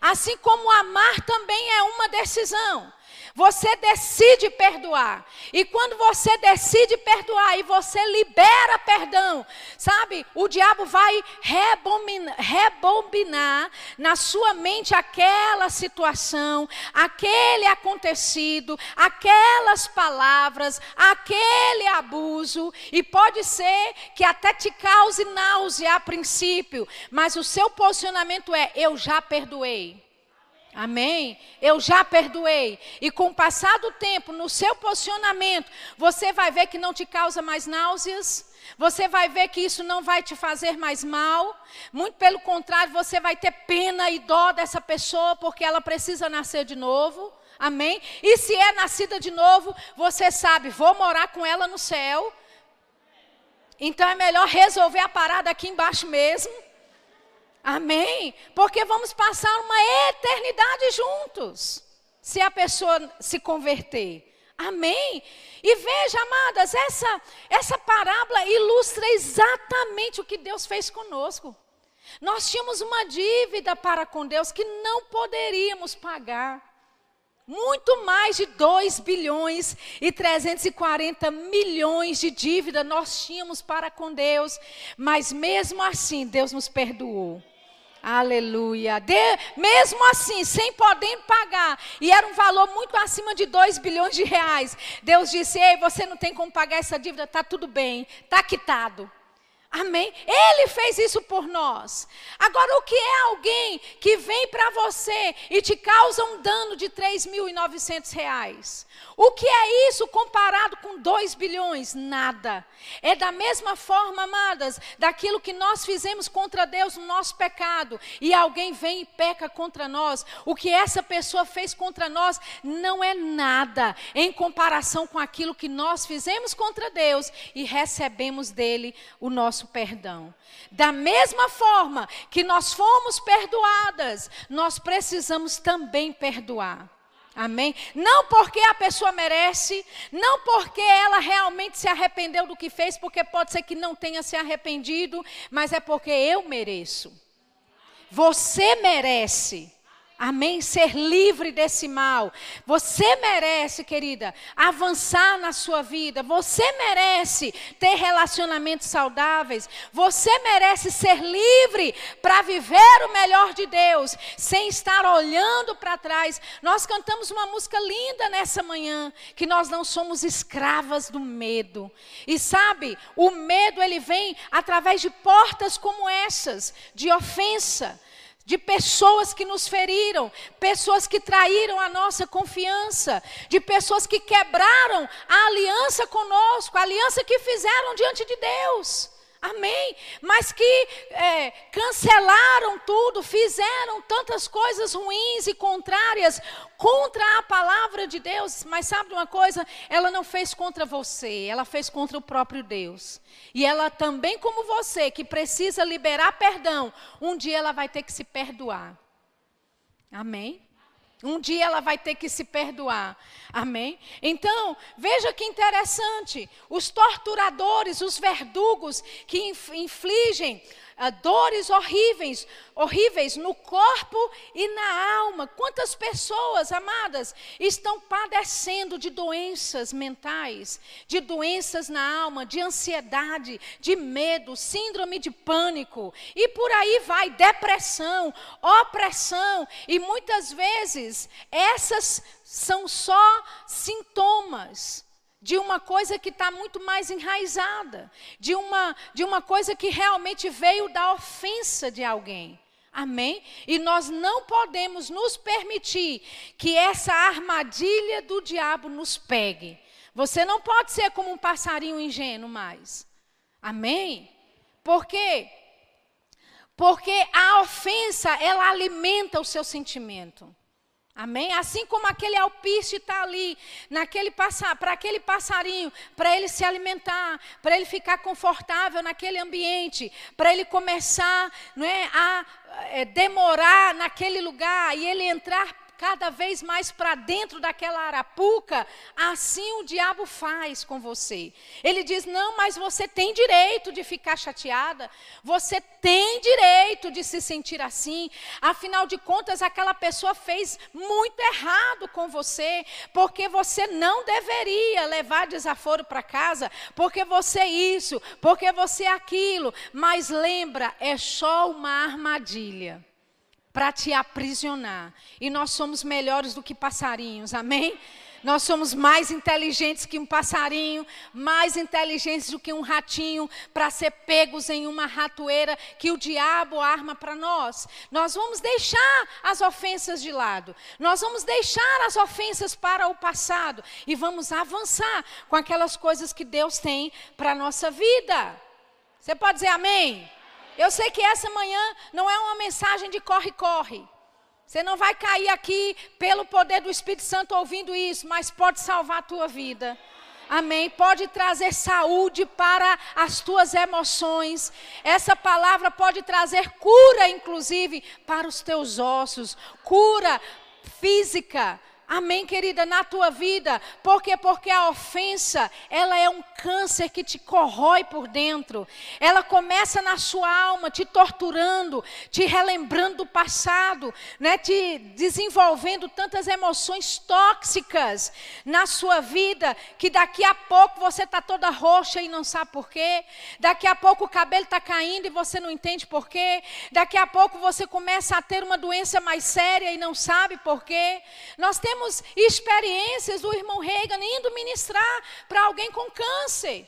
Assim como amar também é uma decisão. Você decide perdoar. E quando você decide perdoar e você libera perdão, sabe? O diabo vai rebobinar, rebobinar na sua mente aquela situação, aquele acontecido, aquelas palavras, aquele abuso. E pode ser que até te cause náusea a princípio, mas o seu posicionamento é: eu já perdoei. Amém? Eu já perdoei. E com o passar do tempo, no seu posicionamento, você vai ver que não te causa mais náuseas. Você vai ver que isso não vai te fazer mais mal. Muito pelo contrário, você vai ter pena e dó dessa pessoa, porque ela precisa nascer de novo. Amém? E se é nascida de novo, você sabe, vou morar com ela no céu. Então é melhor resolver a parada aqui embaixo mesmo. Amém? Porque vamos passar uma eternidade juntos, se a pessoa se converter. Amém? E veja, amadas, essa, essa parábola ilustra exatamente o que Deus fez conosco. Nós tínhamos uma dívida para com Deus que não poderíamos pagar. Muito mais de 2 bilhões e 340 milhões de dívida nós tínhamos para com Deus, mas mesmo assim Deus nos perdoou. Aleluia. De, mesmo assim, sem poder pagar, e era um valor muito acima de 2 bilhões de reais. Deus disse: Ei, você não tem como pagar essa dívida, está tudo bem, está quitado. Amém? Ele fez isso por nós. Agora, o que é alguém que vem para você e te causa um dano de 3.900 reais? O que é isso comparado com 2 bilhões? Nada. É da mesma forma, amadas, daquilo que nós fizemos contra Deus no nosso pecado, e alguém vem e peca contra nós. O que essa pessoa fez contra nós não é nada em comparação com aquilo que nós fizemos contra Deus e recebemos dele o nosso perdão. Da mesma forma que nós fomos perdoadas, nós precisamos também perdoar. Amém? Não porque a pessoa merece, não porque ela realmente se arrependeu do que fez, porque pode ser que não tenha se arrependido, mas é porque eu mereço. Você merece. Amém? Ser livre desse mal. Você merece, querida, avançar na sua vida. Você merece ter relacionamentos saudáveis. Você merece ser livre para viver o melhor de Deus, sem estar olhando para trás. Nós cantamos uma música linda nessa manhã, que nós não somos escravas do medo. E sabe, o medo ele vem através de portas como essas, de ofensa de pessoas que nos feriram, pessoas que traíram a nossa confiança, de pessoas que quebraram a aliança conosco, a aliança que fizeram diante de Deus. Amém. Mas que é, cancelaram tudo, fizeram tantas coisas ruins e contrárias contra a palavra de Deus. Mas sabe uma coisa? Ela não fez contra você, ela fez contra o próprio Deus. E ela também, como você, que precisa liberar perdão, um dia ela vai ter que se perdoar. Amém. Um dia ela vai ter que se perdoar. Amém? Então, veja que interessante. Os torturadores, os verdugos que infligem dores horríveis, horríveis no corpo e na alma. Quantas pessoas, amadas, estão padecendo de doenças mentais, de doenças na alma, de ansiedade, de medo, síndrome de pânico, e por aí vai depressão, opressão, e muitas vezes essas são só sintomas de uma coisa que está muito mais enraizada, de uma, de uma coisa que realmente veio da ofensa de alguém. Amém? E nós não podemos nos permitir que essa armadilha do diabo nos pegue. Você não pode ser como um passarinho ingênuo mais. Amém? Por quê? Porque a ofensa, ela alimenta o seu sentimento. Amém? Assim como aquele alpiste está ali, naquele para aquele passarinho, para ele se alimentar, para ele ficar confortável naquele ambiente, para ele começar não é, a é, demorar naquele lugar e ele entrar cada vez mais para dentro daquela arapuca, assim o diabo faz com você. Ele diz: não, mas você tem direito de ficar chateada, você tem direito de se sentir assim, afinal de contas, aquela pessoa fez muito errado com você, porque você não deveria levar desaforo para casa, porque você isso, porque você aquilo, mas lembra, é só uma armadilha para te aprisionar. E nós somos melhores do que passarinhos, amém? Nós somos mais inteligentes que um passarinho, mais inteligentes do que um ratinho, para ser pegos em uma ratoeira que o diabo arma para nós. Nós vamos deixar as ofensas de lado, nós vamos deixar as ofensas para o passado e vamos avançar com aquelas coisas que Deus tem para a nossa vida. Você pode dizer amém? Eu sei que essa manhã não é uma mensagem de corre-corre. Você não vai cair aqui pelo poder do Espírito Santo ouvindo isso, mas pode salvar a tua vida. Amém. Pode trazer saúde para as tuas emoções. Essa palavra pode trazer cura, inclusive, para os teus ossos, cura física, Amém, querida, na tua vida. Por quê? Porque a ofensa, ela é um câncer que te corrói por dentro. Ela começa na sua alma, te torturando, te relembrando do passado, né? te desenvolvendo tantas emoções tóxicas na sua vida, que daqui a pouco você está toda roxa e não sabe por quê. Daqui a pouco o cabelo está caindo e você não entende por quê. Daqui a pouco você começa a ter uma doença mais séria e não sabe por quê. Nós temos temos experiências do irmão Reagan indo ministrar para alguém com câncer.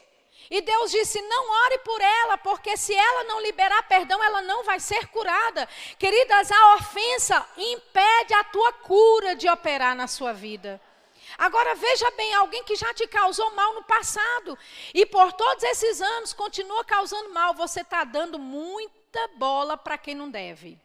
E Deus disse: não ore por ela, porque se ela não liberar perdão, ela não vai ser curada. Queridas, a ofensa impede a tua cura de operar na sua vida. Agora veja bem, alguém que já te causou mal no passado e por todos esses anos continua causando mal, você está dando muita bola para quem não deve.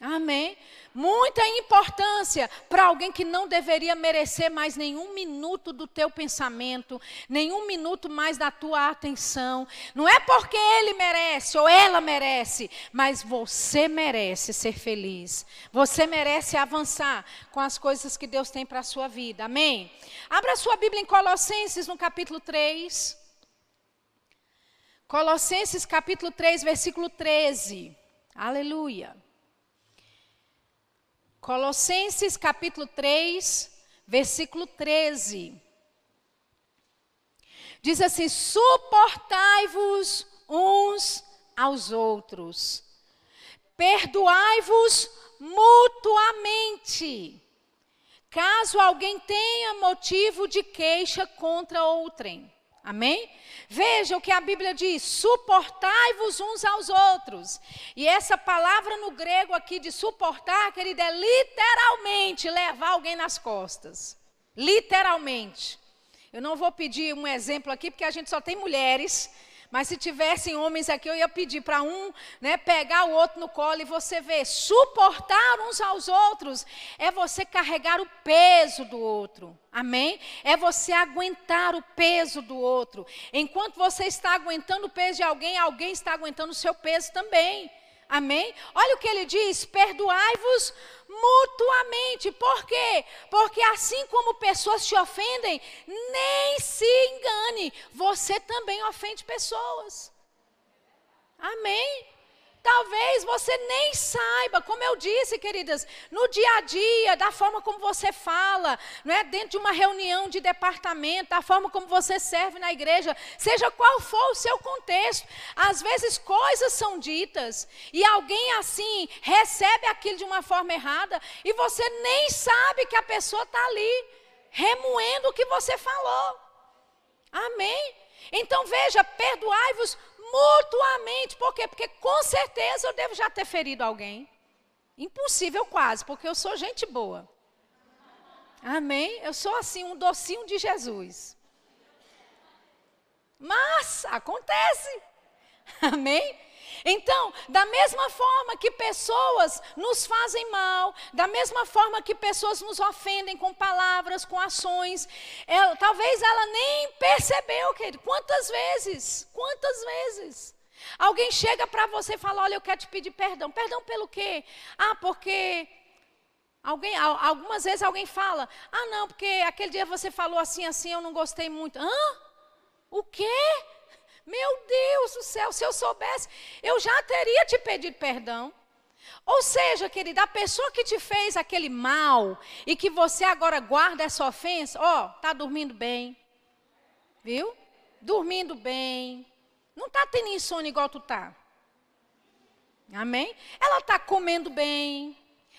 Amém? Muita importância para alguém que não deveria merecer mais nenhum minuto do teu pensamento, nenhum minuto mais da tua atenção. Não é porque ele merece ou ela merece, mas você merece ser feliz. Você merece avançar com as coisas que Deus tem para a sua vida. Amém? Abra sua Bíblia em Colossenses, no capítulo 3. Colossenses, capítulo 3, versículo 13. Aleluia. Colossenses capítulo 3, versículo 13. Diz assim: suportai-vos uns aos outros, perdoai-vos mutuamente, caso alguém tenha motivo de queixa contra outrem. Amém? Veja o que a Bíblia diz: suportai-vos uns aos outros. E essa palavra no grego aqui de suportar, querida, é literalmente levar alguém nas costas. Literalmente. Eu não vou pedir um exemplo aqui, porque a gente só tem mulheres. Mas se tivessem homens aqui, eu ia pedir para um né, pegar o outro no colo e você ver. Suportar uns aos outros é você carregar o peso do outro. Amém? É você aguentar o peso do outro. Enquanto você está aguentando o peso de alguém, alguém está aguentando o seu peso também. Amém? Olha o que ele diz: perdoai-vos mutuamente. Por quê? Porque assim como pessoas te ofendem, nem se engane, você também ofende pessoas. Amém? Talvez você nem saiba, como eu disse, queridas, no dia a dia, da forma como você fala, não é dentro de uma reunião de departamento, da forma como você serve na igreja, seja qual for o seu contexto. Às vezes coisas são ditas e alguém assim recebe aquilo de uma forma errada e você nem sabe que a pessoa está ali remoendo o que você falou. Amém? Então veja, perdoai-vos mutuamente. Por quê? Porque com certeza eu devo já ter ferido alguém. Impossível quase, porque eu sou gente boa. Amém? Eu sou assim, um docinho de Jesus. Mas acontece. Amém? Então, da mesma forma que pessoas nos fazem mal, da mesma forma que pessoas nos ofendem com palavras, com ações, ela, talvez ela nem percebeu, querido. Quantas vezes? Quantas vezes? Alguém chega para você e fala: Olha, eu quero te pedir perdão. Perdão pelo quê? Ah, porque. Alguém, algumas vezes alguém fala: Ah, não, porque aquele dia você falou assim, assim, eu não gostei muito. Hã? O quê? Meu Deus do céu, se eu soubesse, eu já teria te pedido perdão. Ou seja, querida, a pessoa que te fez aquele mal e que você agora guarda essa ofensa, ó, tá dormindo bem. Viu? Dormindo bem. Não tá tendo insônia igual tu tá. Amém? Ela tá comendo bem.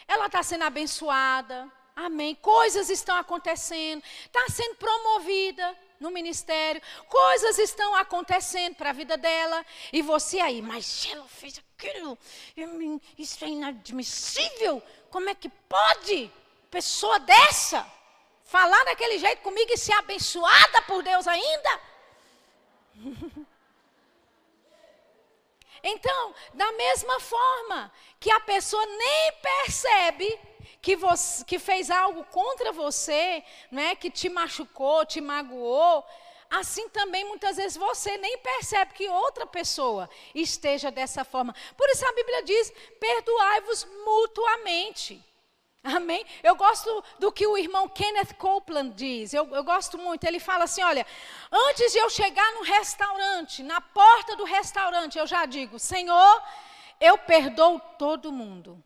Ela tá sendo abençoada. Amém. Coisas estão acontecendo. Está sendo promovida no ministério, coisas estão acontecendo para a vida dela, e você aí, mas ela fez aquilo, isso é inadmissível, como é que pode pessoa dessa falar daquele jeito comigo e ser abençoada por Deus ainda? Então, da mesma forma que a pessoa nem percebe que, você, que fez algo contra você, né, que te machucou, te magoou, assim também muitas vezes você nem percebe que outra pessoa esteja dessa forma. Por isso a Bíblia diz: perdoai-vos mutuamente. Amém? Eu gosto do que o irmão Kenneth Copeland diz. Eu, eu, gosto muito. Ele fala assim: olha, antes de eu chegar no restaurante, na porta do restaurante, eu já digo: Senhor, eu perdoo todo mundo.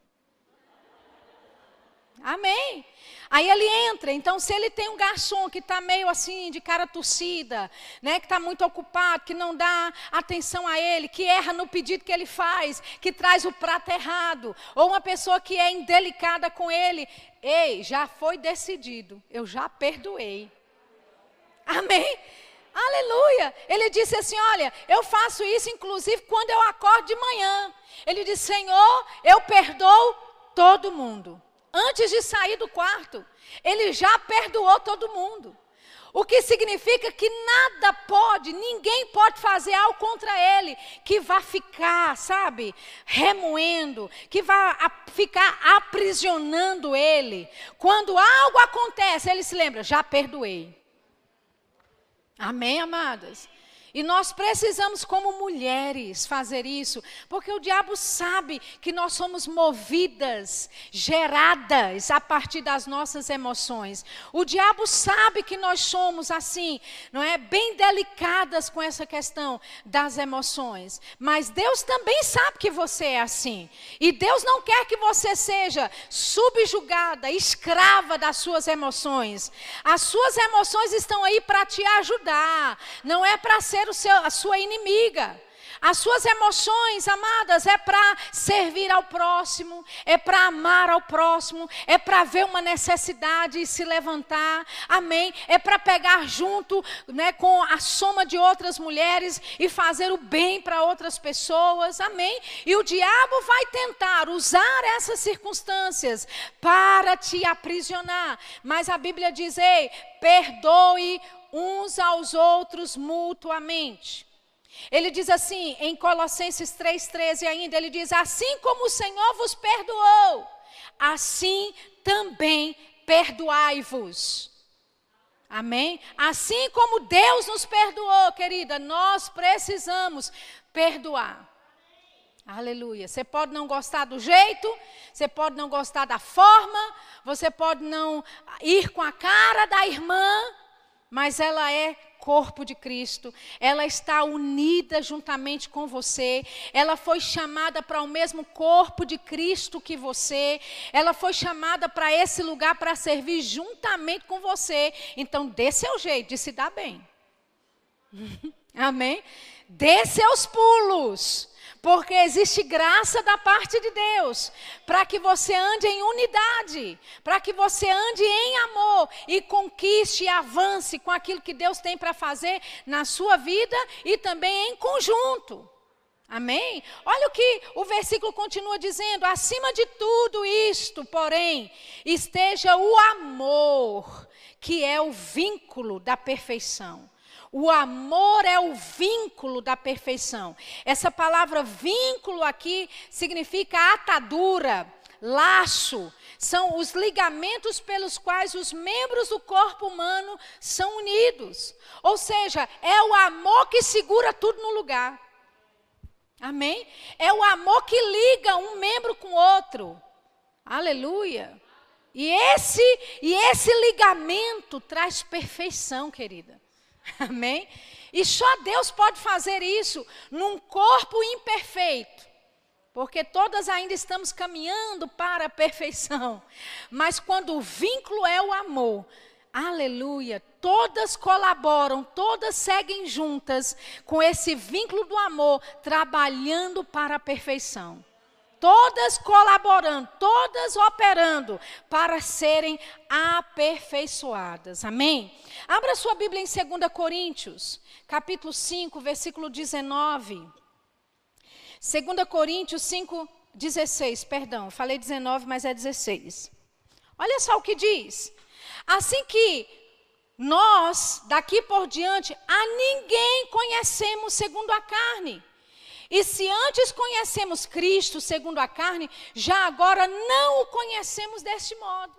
Amém. Aí ele entra, então se ele tem um garçom que está meio assim, de cara torcida, né, que está muito ocupado, que não dá atenção a ele, que erra no pedido que ele faz, que traz o prato errado, ou uma pessoa que é indelicada com ele, ei, já foi decidido, eu já perdoei. Amém? Aleluia! Ele disse assim: Olha, eu faço isso inclusive quando eu acordo de manhã. Ele disse: Senhor, eu perdoo todo mundo. Antes de sair do quarto, ele já perdoou todo mundo. O que significa que nada pode, ninguém pode fazer algo contra ele que vá ficar, sabe, remoendo, que vá ficar aprisionando ele. Quando algo acontece, ele se lembra: já perdoei. Amém, amadas? E nós precisamos, como mulheres, fazer isso, porque o diabo sabe que nós somos movidas, geradas a partir das nossas emoções. O diabo sabe que nós somos assim, não é? Bem delicadas com essa questão das emoções. Mas Deus também sabe que você é assim. E Deus não quer que você seja subjugada, escrava das suas emoções. As suas emoções estão aí para te ajudar, não é para ser ser seu, a sua inimiga. As suas emoções, amadas, é para servir ao próximo, é para amar ao próximo, é para ver uma necessidade e se levantar, amém? É para pegar junto né, com a soma de outras mulheres e fazer o bem para outras pessoas, amém? E o diabo vai tentar usar essas circunstâncias para te aprisionar, mas a Bíblia diz: ei, perdoe uns aos outros mutuamente. Ele diz assim, em Colossenses 3,13 ainda, ele diz: Assim como o Senhor vos perdoou, assim também perdoai-vos. Amém? Assim como Deus nos perdoou, querida, nós precisamos perdoar. Aleluia. Você pode não gostar do jeito, você pode não gostar da forma, você pode não ir com a cara da irmã, mas ela é corpo de Cristo, ela está unida juntamente com você, ela foi chamada para o mesmo corpo de Cristo que você, ela foi chamada para esse lugar para servir juntamente com você. Então, dê seu jeito de se dar bem. Amém? Dê seus pulos porque existe graça da parte de Deus para que você ande em unidade, para que você ande em amor e conquiste e avance com aquilo que Deus tem para fazer na sua vida e também em conjunto. Amém? Olha o que o versículo continua dizendo: acima de tudo isto, porém, esteja o amor, que é o vínculo da perfeição. O amor é o vínculo da perfeição. Essa palavra vínculo aqui significa atadura, laço. São os ligamentos pelos quais os membros do corpo humano são unidos. Ou seja, é o amor que segura tudo no lugar. Amém? É o amor que liga um membro com outro. Aleluia. E esse, e esse ligamento traz perfeição, querida. Amém? E só Deus pode fazer isso num corpo imperfeito. Porque todas ainda estamos caminhando para a perfeição. Mas quando o vínculo é o amor, aleluia, todas colaboram, todas seguem juntas com esse vínculo do amor, trabalhando para a perfeição todas colaborando, todas operando para serem aperfeiçoadas. Amém? Abra sua Bíblia em 2 Coríntios, capítulo 5, versículo 19. 2 Coríntios 5, 16, perdão, falei 19, mas é 16. Olha só o que diz. Assim que nós, daqui por diante, a ninguém conhecemos segundo a carne. E se antes conhecemos Cristo segundo a carne, já agora não o conhecemos deste modo.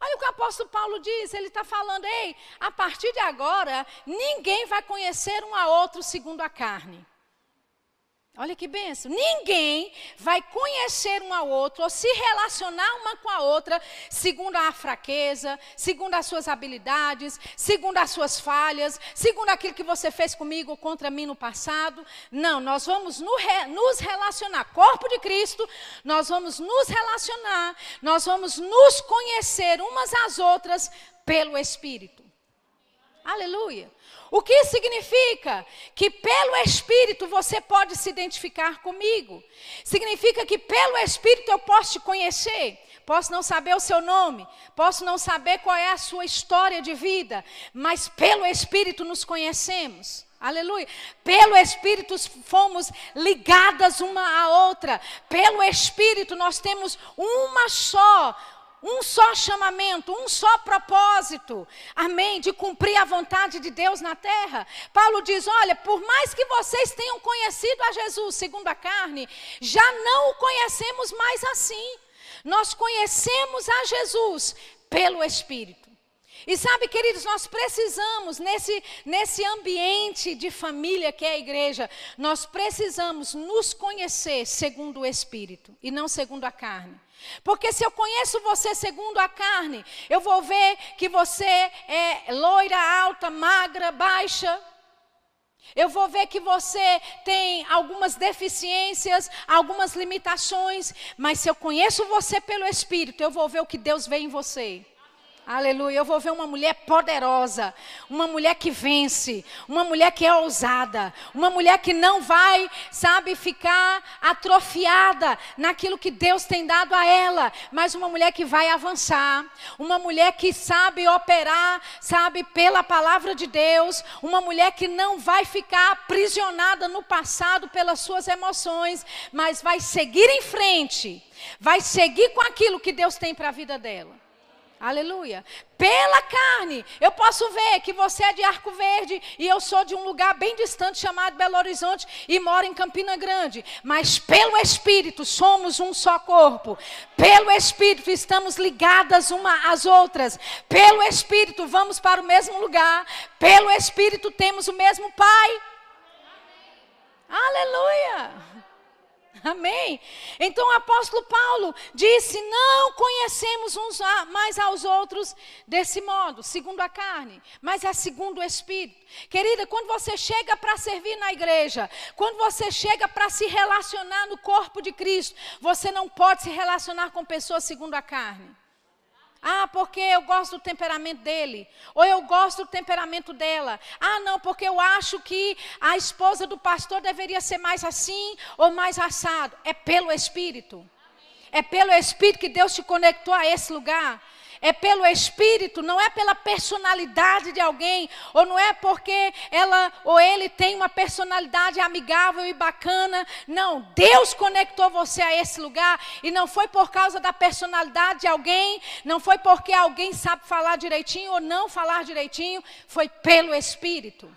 Olha o que o apóstolo Paulo diz, ele está falando, ei, a partir de agora, ninguém vai conhecer um a outro segundo a carne. Olha que benção. Ninguém vai conhecer um ao outro ou se relacionar uma com a outra segundo a fraqueza, segundo as suas habilidades, segundo as suas falhas, segundo aquilo que você fez comigo ou contra mim no passado. Não, nós vamos nos relacionar. Corpo de Cristo, nós vamos nos relacionar, nós vamos nos conhecer umas às outras pelo Espírito. Aleluia. O que significa? Que pelo Espírito você pode se identificar comigo. Significa que pelo Espírito eu posso te conhecer. posso não saber o seu nome, posso não saber qual é a sua história de vida, mas pelo Espírito nos conhecemos. Aleluia. Pelo Espírito fomos ligadas uma à outra. Pelo Espírito nós temos uma só um só chamamento, um só propósito, amém, de cumprir a vontade de Deus na terra. Paulo diz: olha, por mais que vocês tenham conhecido a Jesus segundo a carne, já não o conhecemos mais assim. Nós conhecemos a Jesus pelo Espírito. E sabe, queridos, nós precisamos, nesse, nesse ambiente de família que é a igreja, nós precisamos nos conhecer segundo o Espírito e não segundo a carne. Porque se eu conheço você segundo a carne, eu vou ver que você é loira, alta, magra, baixa. Eu vou ver que você tem algumas deficiências, algumas limitações, mas se eu conheço você pelo Espírito, eu vou ver o que Deus vê em você. Aleluia. Eu vou ver uma mulher poderosa, uma mulher que vence, uma mulher que é ousada, uma mulher que não vai, sabe, ficar atrofiada naquilo que Deus tem dado a ela, mas uma mulher que vai avançar, uma mulher que sabe operar, sabe, pela palavra de Deus, uma mulher que não vai ficar aprisionada no passado pelas suas emoções, mas vai seguir em frente, vai seguir com aquilo que Deus tem para a vida dela. Aleluia. Pela carne, eu posso ver que você é de Arco Verde e eu sou de um lugar bem distante chamado Belo Horizonte e moro em Campina Grande. Mas pelo Espírito somos um só corpo. Pelo Espírito estamos ligadas uma às outras. Pelo Espírito vamos para o mesmo lugar. Pelo Espírito temos o mesmo Pai. Aleluia. Amém? Então o apóstolo Paulo disse: Não conhecemos uns mais aos outros desse modo, segundo a carne, mas é segundo o Espírito. Querida, quando você chega para servir na igreja, quando você chega para se relacionar no corpo de Cristo, você não pode se relacionar com pessoas segundo a carne. Ah, porque eu gosto do temperamento dele. Ou eu gosto do temperamento dela. Ah, não, porque eu acho que a esposa do pastor deveria ser mais assim ou mais assado. É pelo Espírito. É pelo Espírito que Deus te conectou a esse lugar é pelo espírito, não é pela personalidade de alguém, ou não é porque ela ou ele tem uma personalidade amigável e bacana. Não, Deus conectou você a esse lugar e não foi por causa da personalidade de alguém, não foi porque alguém sabe falar direitinho ou não falar direitinho, foi pelo espírito.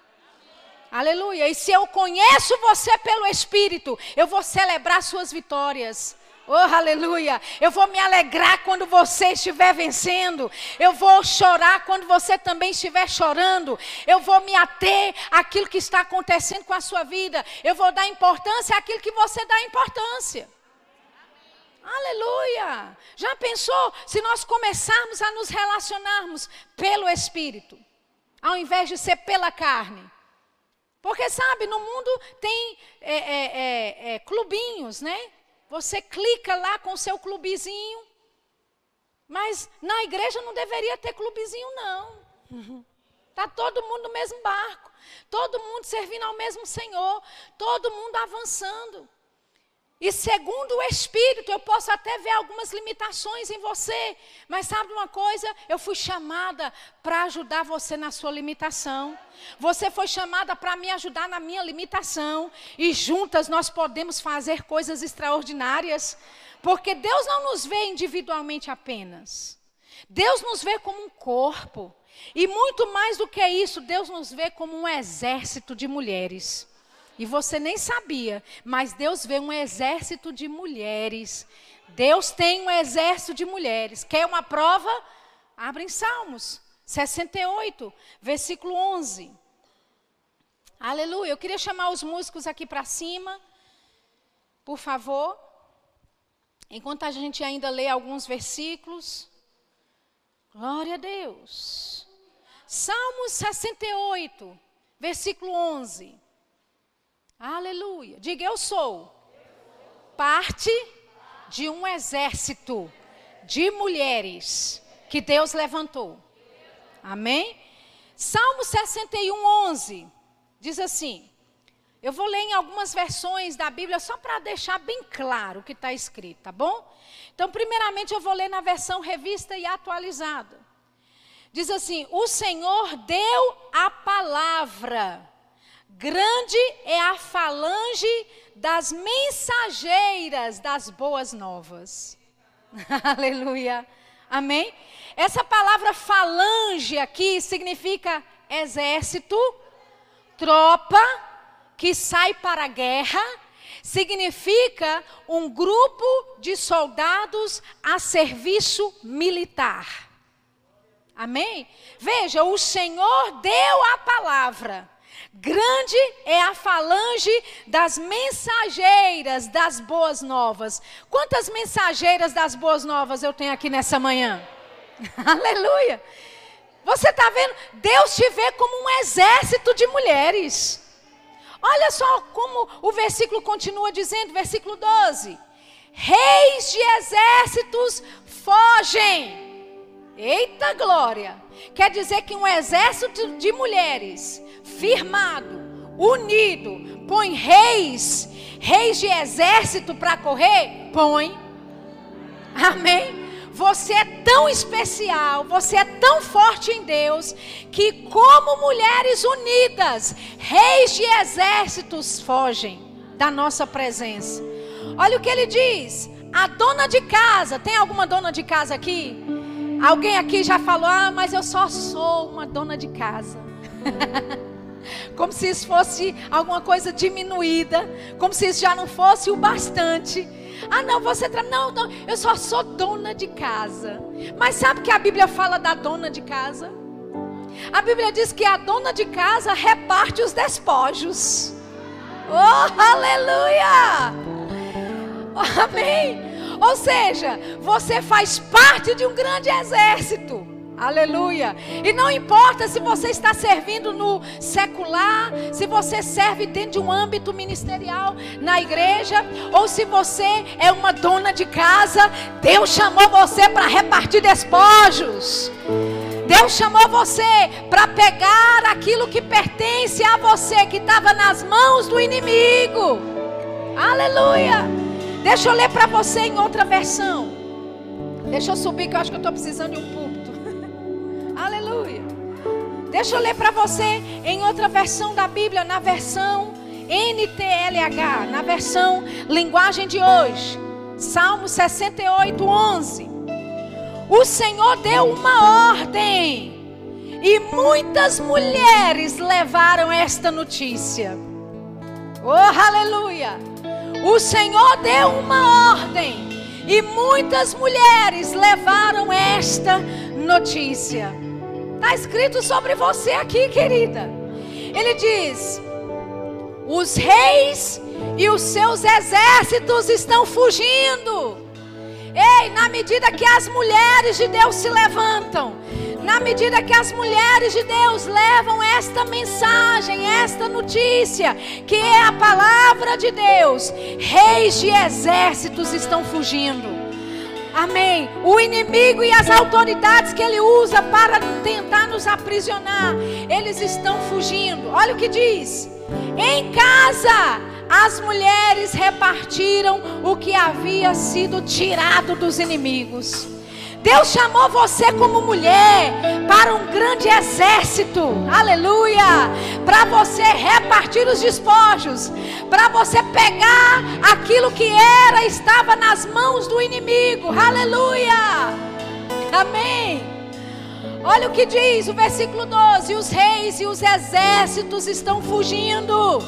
Aleluia. E se eu conheço você pelo Espírito, eu vou celebrar suas vitórias. Oh, aleluia. Eu vou me alegrar quando você estiver vencendo. Eu vou chorar quando você também estiver chorando. Eu vou me ater àquilo que está acontecendo com a sua vida. Eu vou dar importância àquilo que você dá importância. Aleluia. Já pensou se nós começarmos a nos relacionarmos pelo Espírito, ao invés de ser pela carne? Porque, sabe, no mundo tem é, é, é, é clubinhos, né? Você clica lá com o seu clubezinho. Mas na igreja não deveria ter clubezinho, não. Está todo mundo no mesmo barco. Todo mundo servindo ao mesmo Senhor. Todo mundo avançando. E segundo o Espírito, eu posso até ver algumas limitações em você, mas sabe uma coisa? Eu fui chamada para ajudar você na sua limitação. Você foi chamada para me ajudar na minha limitação. E juntas nós podemos fazer coisas extraordinárias, porque Deus não nos vê individualmente apenas. Deus nos vê como um corpo. E muito mais do que isso, Deus nos vê como um exército de mulheres. E você nem sabia, mas Deus vê um exército de mulheres. Deus tem um exército de mulheres. Quer uma prova? Abre em Salmos 68, versículo 11. Aleluia. Eu queria chamar os músicos aqui para cima, por favor. Enquanto a gente ainda lê alguns versículos. Glória a Deus. Salmos 68, versículo 11. Aleluia. Diga, eu sou parte de um exército de mulheres que Deus levantou. Amém? Salmo 61, 11 diz assim: Eu vou ler em algumas versões da Bíblia só para deixar bem claro o que está escrito, tá bom? Então, primeiramente, eu vou ler na versão revista e atualizada. Diz assim: O Senhor deu a palavra, grande é a falange das mensageiras das boas novas. Aleluia. Amém? Essa palavra falange aqui significa exército, tropa que sai para a guerra, significa um grupo de soldados a serviço militar. Amém? Veja, o Senhor deu a palavra. Grande é a falange das mensageiras das boas novas. Quantas mensageiras das boas novas eu tenho aqui nessa manhã? Aleluia! Você está vendo? Deus te vê como um exército de mulheres. Olha só como o versículo continua dizendo, versículo 12: Reis de exércitos fogem. Eita glória! Quer dizer que um exército de mulheres firmado, unido, põe reis, reis de exército para correr? Põe. Amém? Você é tão especial, você é tão forte em Deus, que como mulheres unidas, reis de exércitos fogem da nossa presença. Olha o que ele diz: a dona de casa, tem alguma dona de casa aqui? Alguém aqui já falou: Ah, mas eu só sou uma dona de casa. como se isso fosse alguma coisa diminuída, como se isso já não fosse o bastante. Ah, não, você tra... não, não, eu só sou dona de casa. Mas sabe que a Bíblia fala da dona de casa? A Bíblia diz que a dona de casa reparte os despojos. Oh, aleluia! Amém. Ou seja, você faz parte de um grande exército. Aleluia. E não importa se você está servindo no secular, se você serve dentro de um âmbito ministerial na igreja, ou se você é uma dona de casa, Deus chamou você para repartir despojos. Deus chamou você para pegar aquilo que pertence a você, que estava nas mãos do inimigo. Aleluia. Deixa eu ler para você em outra versão. Deixa eu subir, que eu acho que eu estou precisando de um púlpito. Aleluia. Deixa eu ler para você em outra versão da Bíblia, na versão NTLH, na versão linguagem de hoje. Salmo 68, 11. O Senhor deu uma ordem e muitas mulheres levaram esta notícia. Oh, aleluia! O Senhor deu uma ordem e muitas mulheres levaram esta notícia. Está escrito sobre você aqui, querida. Ele diz: os reis e os seus exércitos estão fugindo. Ei, na medida que as mulheres de Deus se levantam, na medida que as mulheres de Deus levam esta mensagem, esta notícia, que é a palavra de Deus, reis de exércitos estão fugindo. Amém. O inimigo e as autoridades que ele usa para tentar nos aprisionar, eles estão fugindo. Olha o que diz: em casa, as mulheres repartiram o que havia sido tirado dos inimigos. Deus chamou você como mulher para um grande exército, aleluia, para você repartir os despojos, para você pegar aquilo que era, estava nas mãos do inimigo, aleluia, amém. Olha o que diz o versículo 12: os reis e os exércitos estão fugindo,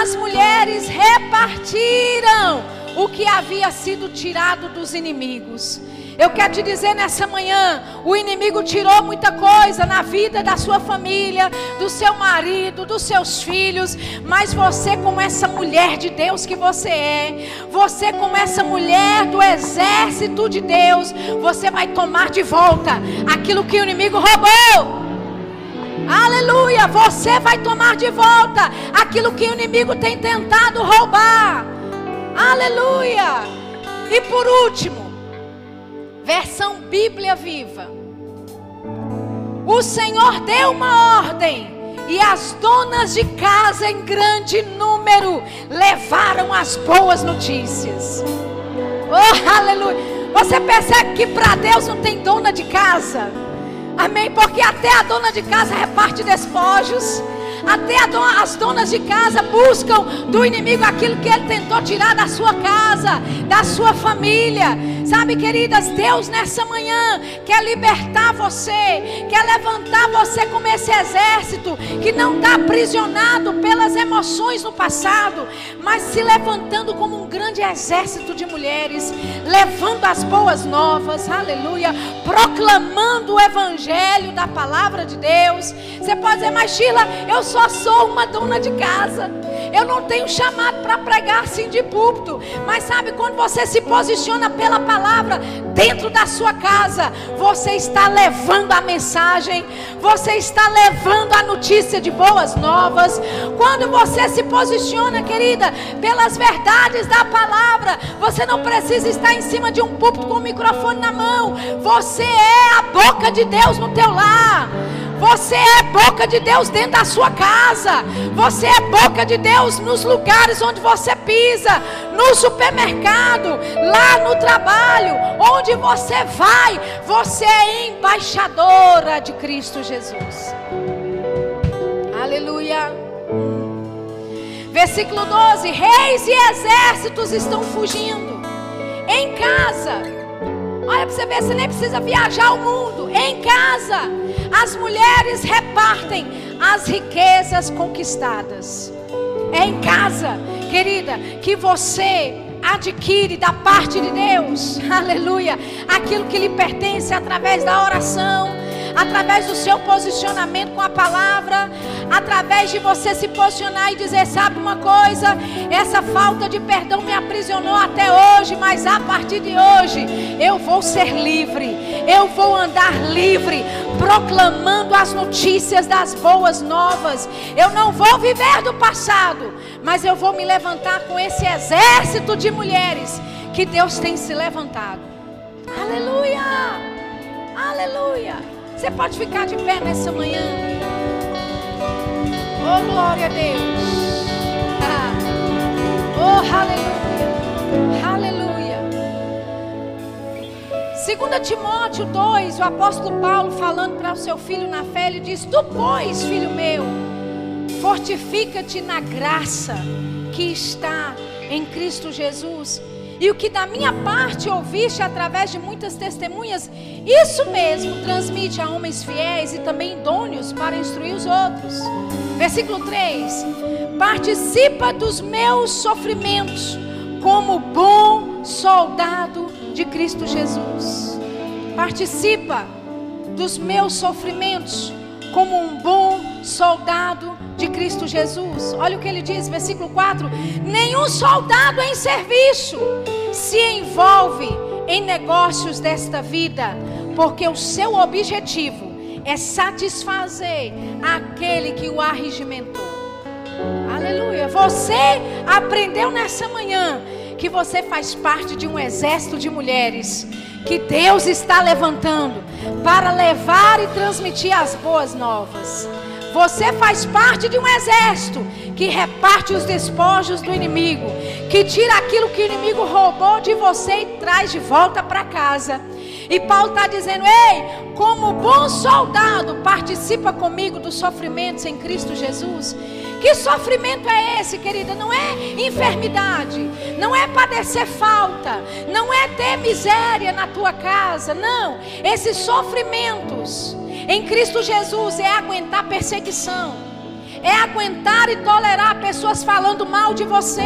as mulheres repartiram o que havia sido tirado dos inimigos. Eu quero te dizer nessa manhã: o inimigo tirou muita coisa na vida da sua família, do seu marido, dos seus filhos, mas você, como essa mulher de Deus que você é, você, como essa mulher do exército de Deus, você vai tomar de volta aquilo que o inimigo roubou. Aleluia! Você vai tomar de volta aquilo que o inimigo tem tentado roubar. Aleluia! E por último, Versão Bíblia Viva. O Senhor deu uma ordem E as donas de casa, em grande número, levaram as boas notícias. Oh, aleluia. Você percebe que para Deus não tem dona de casa. Amém? Porque até a dona de casa reparte despojos. Até as donas de casa buscam do inimigo aquilo que ele tentou tirar da sua casa, da sua família. Sabe, queridas, Deus nessa manhã quer libertar você, quer levantar você como esse exército que não está aprisionado pelas emoções no passado, mas se levantando como um grande exército de mulheres, levando as boas novas, aleluia, proclamando o evangelho da palavra de Deus. Você pode dizer, mas Sheila, eu só sou uma dona de casa. Eu não tenho chamado para pregar assim de púlpito. Mas sabe quando você se posiciona pela palavra dentro da sua casa, você está levando a mensagem, você está levando a notícia de boas novas. Quando você se posiciona, querida, pelas verdades da palavra, você não precisa estar em cima de um púlpito com o microfone na mão. Você é a boca de Deus no teu lar. Você é boca de Deus dentro da sua casa. Você é boca de Deus nos lugares onde você pisa, no supermercado, lá no trabalho, onde você vai. Você é embaixadora de Cristo Jesus. Aleluia. Versículo 12: Reis e exércitos estão fugindo em casa Olha para você ver, você nem precisa viajar o mundo. Em casa, as mulheres repartem as riquezas conquistadas. É em casa, querida, que você adquire da parte de Deus, aleluia, aquilo que lhe pertence através da oração através do seu posicionamento com a palavra, através de você se posicionar e dizer: sabe uma coisa, essa falta de perdão me aprisionou até hoje, mas a partir de hoje eu vou ser livre, eu vou andar livre, proclamando as notícias das boas novas. Eu não vou viver do passado, mas eu vou me levantar com esse exército de mulheres que Deus tem se levantado. Aleluia! Aleluia! Você pode ficar de pé nessa manhã. Oh, glória a Deus. Ah. Oh, aleluia. Aleluia. 2 Timóteo 2, o apóstolo Paulo falando para o seu filho na fé, ele diz: Tu, pois, filho meu, fortifica-te na graça que está em Cristo Jesus e o que da minha parte ouviste através de muitas testemunhas, isso mesmo transmite a homens fiéis e também idôneos para instruir os outros. Versículo 3: Participa dos meus sofrimentos como bom soldado de Cristo Jesus. Participa dos meus sofrimentos como um bom soldado de Cristo Jesus. Olha o que ele diz, versículo 4: Nenhum soldado em serviço se envolve em negócios desta vida, porque o seu objetivo é satisfazer aquele que o arregimentou. Aleluia. Você aprendeu nessa manhã que você faz parte de um exército de mulheres que Deus está levantando para levar e transmitir as boas novas. Você faz parte de um exército que reparte os despojos do inimigo, que tira aquilo que o inimigo roubou de você e traz de volta para casa. E Paulo está dizendo: Ei, como bom soldado, participa comigo dos sofrimentos em Cristo Jesus. Que sofrimento é esse, querida? Não é enfermidade, não é padecer falta, não é ter miséria na tua casa, não. Esses sofrimentos em Cristo Jesus é aguentar perseguição. É aguentar e tolerar pessoas falando mal de você,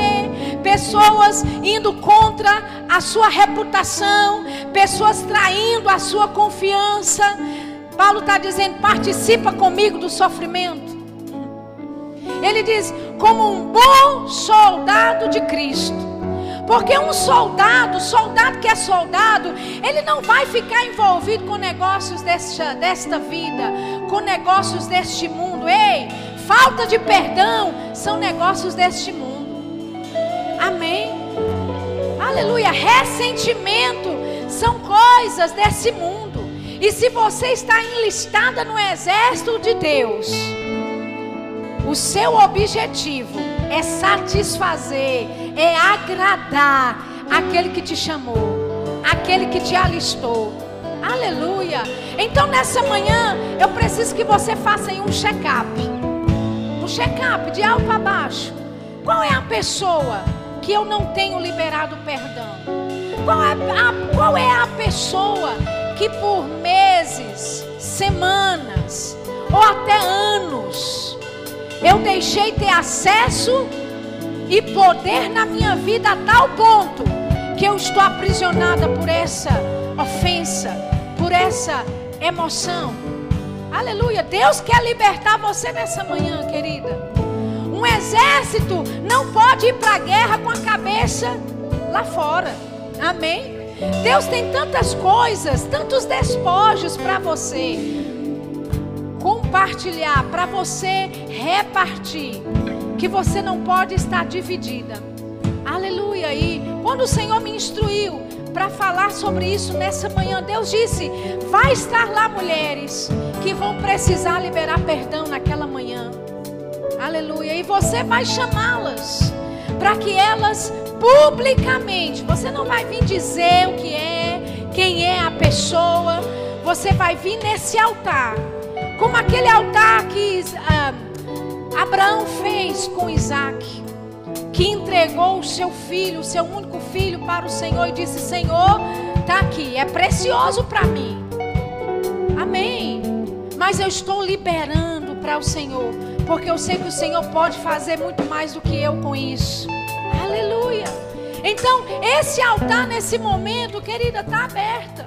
pessoas indo contra a sua reputação, pessoas traindo a sua confiança. Paulo está dizendo: participa comigo do sofrimento. Ele diz: como um bom soldado de Cristo. Porque um soldado, soldado que é soldado, ele não vai ficar envolvido com negócios desta, desta vida, com negócios deste mundo. Ei, falta de perdão são negócios deste mundo. Amém. Aleluia. Ressentimento são coisas desse mundo. E se você está enlistada no exército de Deus, O seu objetivo é satisfazer, é agradar aquele que te chamou, aquele que te alistou. Aleluia. Então nessa manhã eu preciso que você faça aí um check-up. Um check-up de alto a baixo. Qual é a pessoa que eu não tenho liberado perdão? Qual é a, qual é a pessoa que por meses, semanas ou até anos eu deixei ter acesso e poder na minha vida a tal ponto que eu estou aprisionada por essa ofensa, por essa emoção. Aleluia. Deus quer libertar você nessa manhã, querida. Um exército não pode ir para a guerra com a cabeça lá fora. Amém? Deus tem tantas coisas, tantos despojos para você compartilhar, para você repartir, que você não pode estar dividida. Aleluia. E quando o Senhor me instruiu para falar sobre isso nessa manhã, Deus disse: vai estar lá mulheres que vão precisar liberar perdão naquela manhã. Aleluia. E você vai chamá-las para que elas publicamente, você não vai vir dizer o que é, quem é a pessoa, você vai vir nesse altar, como aquele altar que ah, Abraão fez com Isaac, que entregou o seu filho, o seu único filho, para o Senhor e disse: Senhor, está aqui, é precioso para mim. Amém. Mas eu estou liberando para o Senhor, porque eu sei que o Senhor pode fazer muito mais do que eu com isso. Aleluia. Então, esse altar nesse momento, querida, está aberta.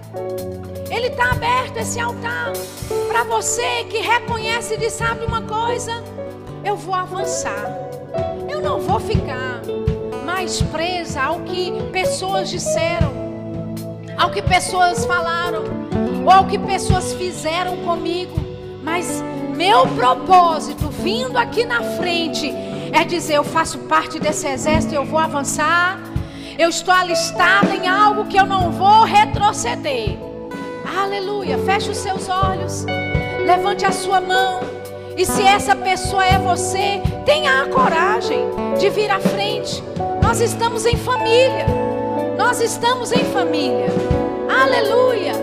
Ele está aberto, esse altar. Para você que reconhece e sabe uma coisa? Eu vou avançar. Eu não vou ficar mais presa ao que pessoas disseram, ao que pessoas falaram, ou ao que pessoas fizeram comigo. Mas meu propósito vindo aqui na frente é dizer: eu faço parte desse exército, eu vou avançar. Eu estou alistada em algo que eu não vou retroceder. Aleluia. Feche os seus olhos. Levante a sua mão. E se essa pessoa é você, tenha a coragem de vir à frente. Nós estamos em família. Nós estamos em família. Aleluia.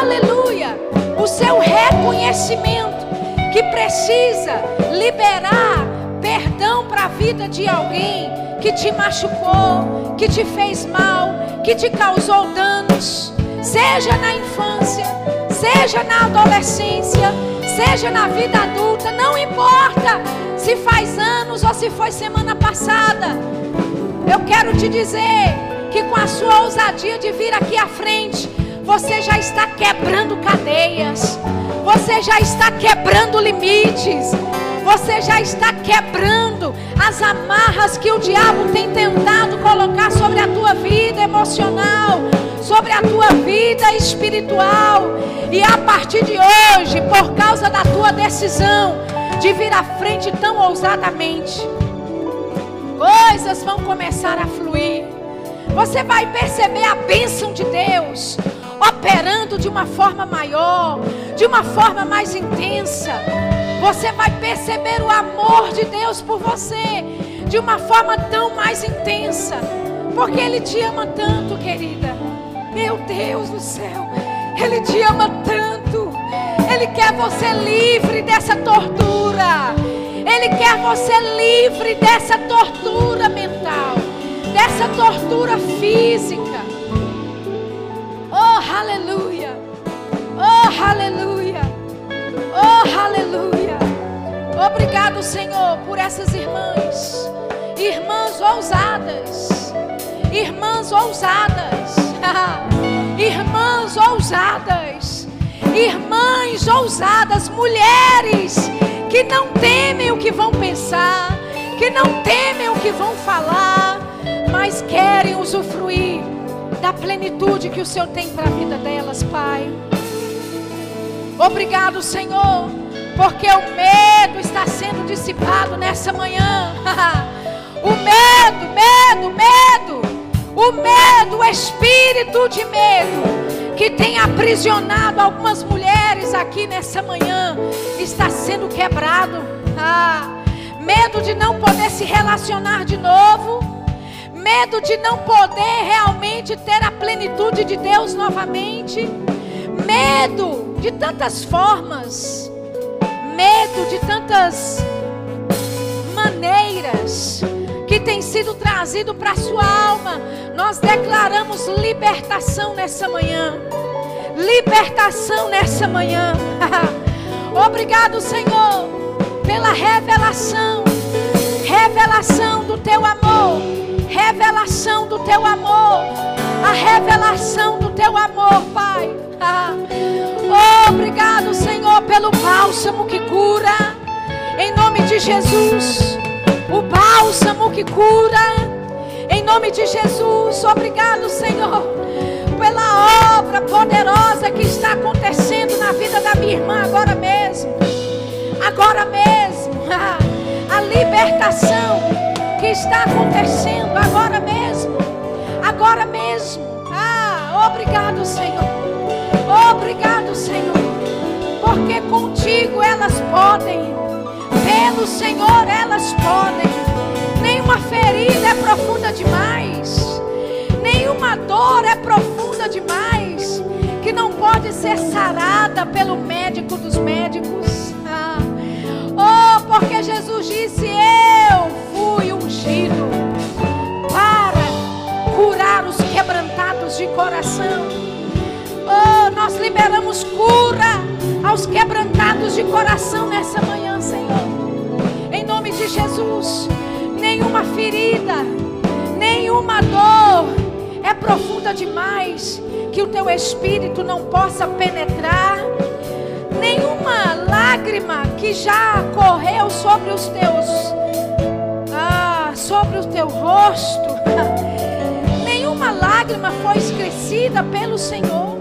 Aleluia. O seu reconhecimento que precisa liberar perdão para a vida de alguém que te machucou, que te fez mal, que te causou danos, seja na infância, seja na adolescência, seja na vida adulta, não importa se faz anos ou se foi semana passada. Eu quero te dizer que com a sua ousadia de vir aqui à frente, você já está quebrando cadeias, você já está quebrando limites, você já está quebrando as amarras que o diabo tem tentado colocar sobre a tua vida emocional, sobre a tua vida espiritual. E a partir de hoje, por causa da tua decisão de vir à frente tão ousadamente, coisas vão começar a fluir. Você vai perceber a bênção de Deus operando de uma forma maior, de uma forma mais intensa. Você vai perceber o amor de Deus por você de uma forma tão mais intensa, porque Ele te ama tanto, querida. Meu Deus do céu, Ele te ama tanto. Ele quer você livre dessa tortura. Ele quer você livre dessa tortura mental, dessa tortura física. Oh, aleluia! Oh, aleluia! Oh, aleluia! Obrigado, Senhor, por essas irmãs, irmãs ousadas, irmãs ousadas, irmãs ousadas, irmãs ousadas, mulheres que não temem o que vão pensar, que não temem o que vão falar, mas querem usufruir da plenitude que o Senhor tem para a vida delas, Pai. Obrigado, Senhor porque o medo está sendo dissipado nessa manhã. o medo, medo, medo. O medo, o espírito de medo que tem aprisionado algumas mulheres aqui nessa manhã está sendo quebrado. Ah, medo de não poder se relacionar de novo, medo de não poder realmente ter a plenitude de Deus novamente, medo de tantas formas, medo de tantas maneiras que tem sido trazido para a sua alma. Nós declaramos libertação nessa manhã. Libertação nessa manhã. Obrigado, Senhor, pela revelação. Revelação do teu amor. Revelação do teu amor. A revelação do teu amor, Pai. Obrigado, Senhor, pelo bálsamo que cura. Em nome de Jesus o bálsamo que cura. Em nome de Jesus, obrigado, Senhor, pela obra poderosa que está acontecendo na vida da minha irmã agora mesmo. Agora mesmo. A libertação que está acontecendo agora mesmo. Agora mesmo. Ah, obrigado, Senhor. Obrigado, Senhor. Porque contigo elas podem pelo Senhor elas podem. Nenhuma ferida é profunda demais. Nenhuma dor é profunda demais. Que não pode ser sarada pelo médico dos médicos. Ah. Oh, porque Jesus disse: Eu fui ungido para curar os quebrantados de coração. Oh, nós liberamos cura aos quebrantados de coração nessa manhã, Senhor nome de Jesus. Nenhuma ferida, nenhuma dor é profunda demais que o teu espírito não possa penetrar. Nenhuma lágrima que já correu sobre os teus ah, sobre o teu rosto. Nenhuma lágrima foi esquecida pelo Senhor.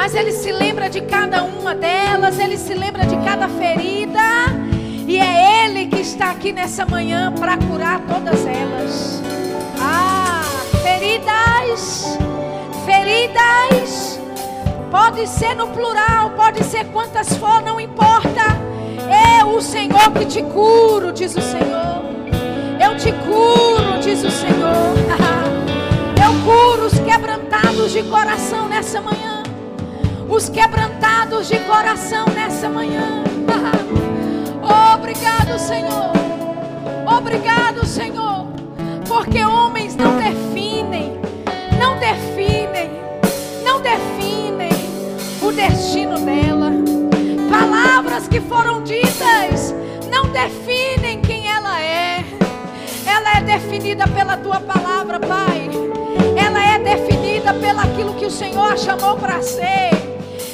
Mas ele se lembra de cada uma delas, ele se lembra de cada ferida e é Ele que está aqui nessa manhã para curar todas elas. Ah, feridas, feridas. Pode ser no plural, pode ser quantas for, não importa. É o Senhor que te curo, diz o Senhor. Eu te curo, diz o Senhor. Eu curo os quebrantados de coração nessa manhã. Os quebrantados de coração nessa manhã. Obrigado, Senhor. Obrigado, Senhor. Porque homens não definem, não definem, não definem o destino dela. Palavras que foram ditas não definem quem ela é. Ela é definida pela tua palavra, Pai. Ela é definida pelo aquilo que o Senhor chamou para ser.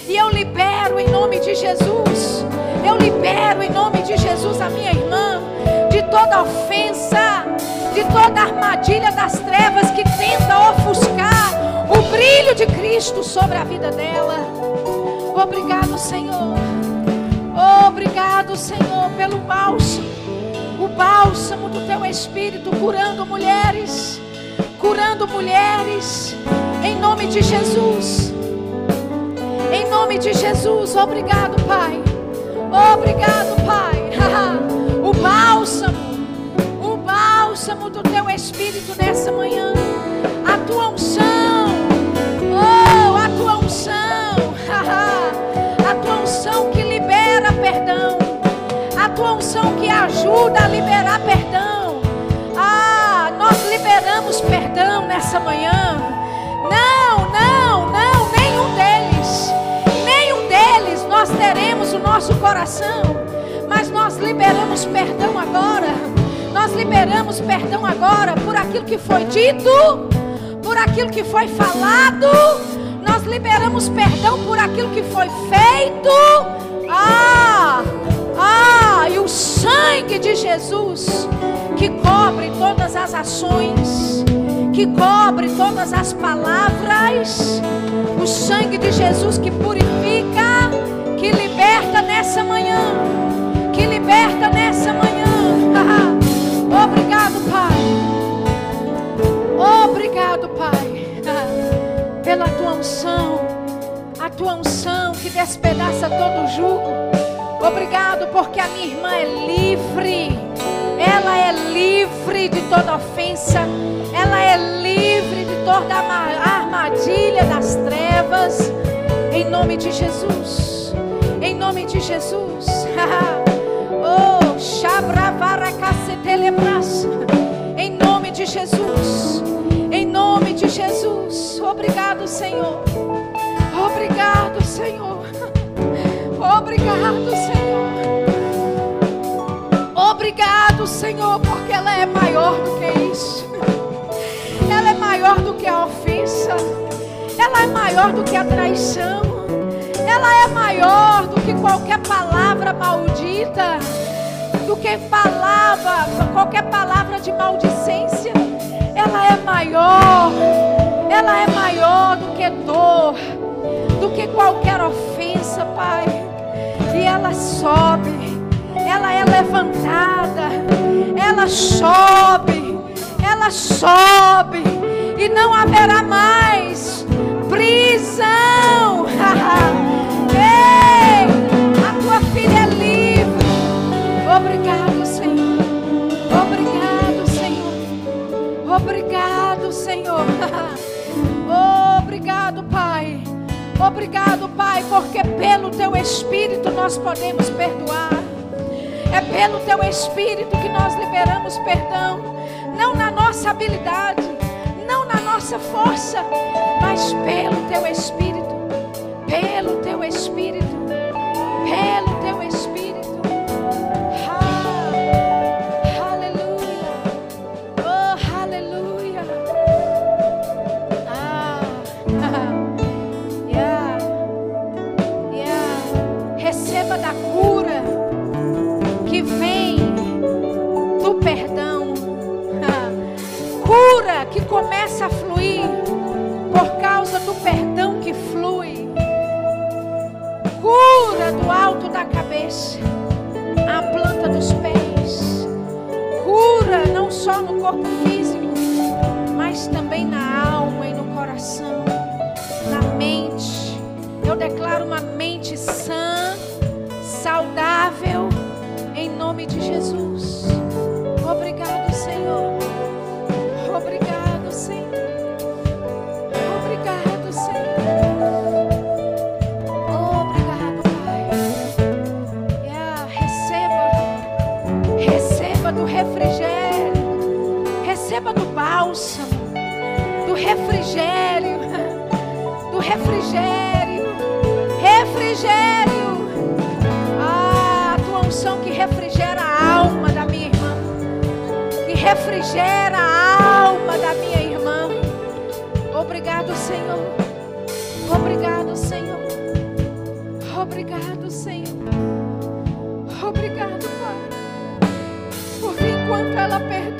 E eu libero em nome de Jesus eu libero em nome de Jesus a minha irmã de toda ofensa, de toda armadilha das trevas que tenta ofuscar o brilho de Cristo sobre a vida dela. Obrigado, Senhor. Obrigado, Senhor, pelo bálsamo, o bálsamo do teu espírito curando mulheres, curando mulheres, em nome de Jesus. Em nome de Jesus, obrigado, Pai. Obrigado, Pai. o bálsamo, o bálsamo do teu espírito nessa manhã. A tua unção. Oh, a tua unção. a tua unção que libera perdão. A tua unção que ajuda a liberar perdão. Ah, nós liberamos perdão nessa manhã. Não, não, não, nenhum deles. Nós teremos o nosso coração, mas nós liberamos perdão agora. Nós liberamos perdão agora por aquilo que foi dito, por aquilo que foi falado. Nós liberamos perdão por aquilo que foi feito. Ah! Ah, e o sangue de Jesus que cobre todas as ações, que cobre todas as palavras, o sangue de Jesus que purifica liberta nessa manhã, que liberta nessa manhã. Obrigado, Pai. Obrigado, Pai, pela tua unção, a tua unção que despedaça todo jugo. Obrigado porque a minha irmã é livre. Ela é livre de toda ofensa. Ela é livre de toda armadilha das trevas. Em nome de Jesus. Nome de Jesus. oh. Em nome de Jesus. Em nome de Jesus. Obrigado, Senhor. Obrigado, Senhor. Obrigado, Senhor. Obrigado, Senhor, porque ela é maior do que isso. Ela é maior do que a ofensa. Ela é maior do que a traição. Ela é maior do que qualquer palavra maldita. Do que palavra, qualquer palavra de maldicência. Ela é maior. Ela é maior do que dor. Do que qualquer ofensa, Pai. E ela sobe. Ela é levantada. Ela sobe. Ela sobe. E não haverá mais prisão. Obrigado, Senhor. Obrigado, Pai. Obrigado, Pai, porque pelo teu Espírito nós podemos perdoar. É pelo teu Espírito que nós liberamos perdão. Não na nossa habilidade, não na nossa força, mas pelo teu Espírito. Pelo teu Espírito. Pelo começa a fluir por causa do perdão que flui. Cura do alto da cabeça, a planta dos pés. Cura não só no corpo físico, mas também na alma e no coração, na mente. Eu declaro uma mente sã, saudável, em nome de Jesus. Bálsamo. Do refrigério. Do refrigério. Refrigério. Ah, a tua unção que refrigera a alma da minha irmã. Que refrigera a alma da minha irmã. Obrigado, Senhor. Obrigado, Senhor. Obrigado, Senhor. Obrigado, Pai. Porque enquanto ela perdoa,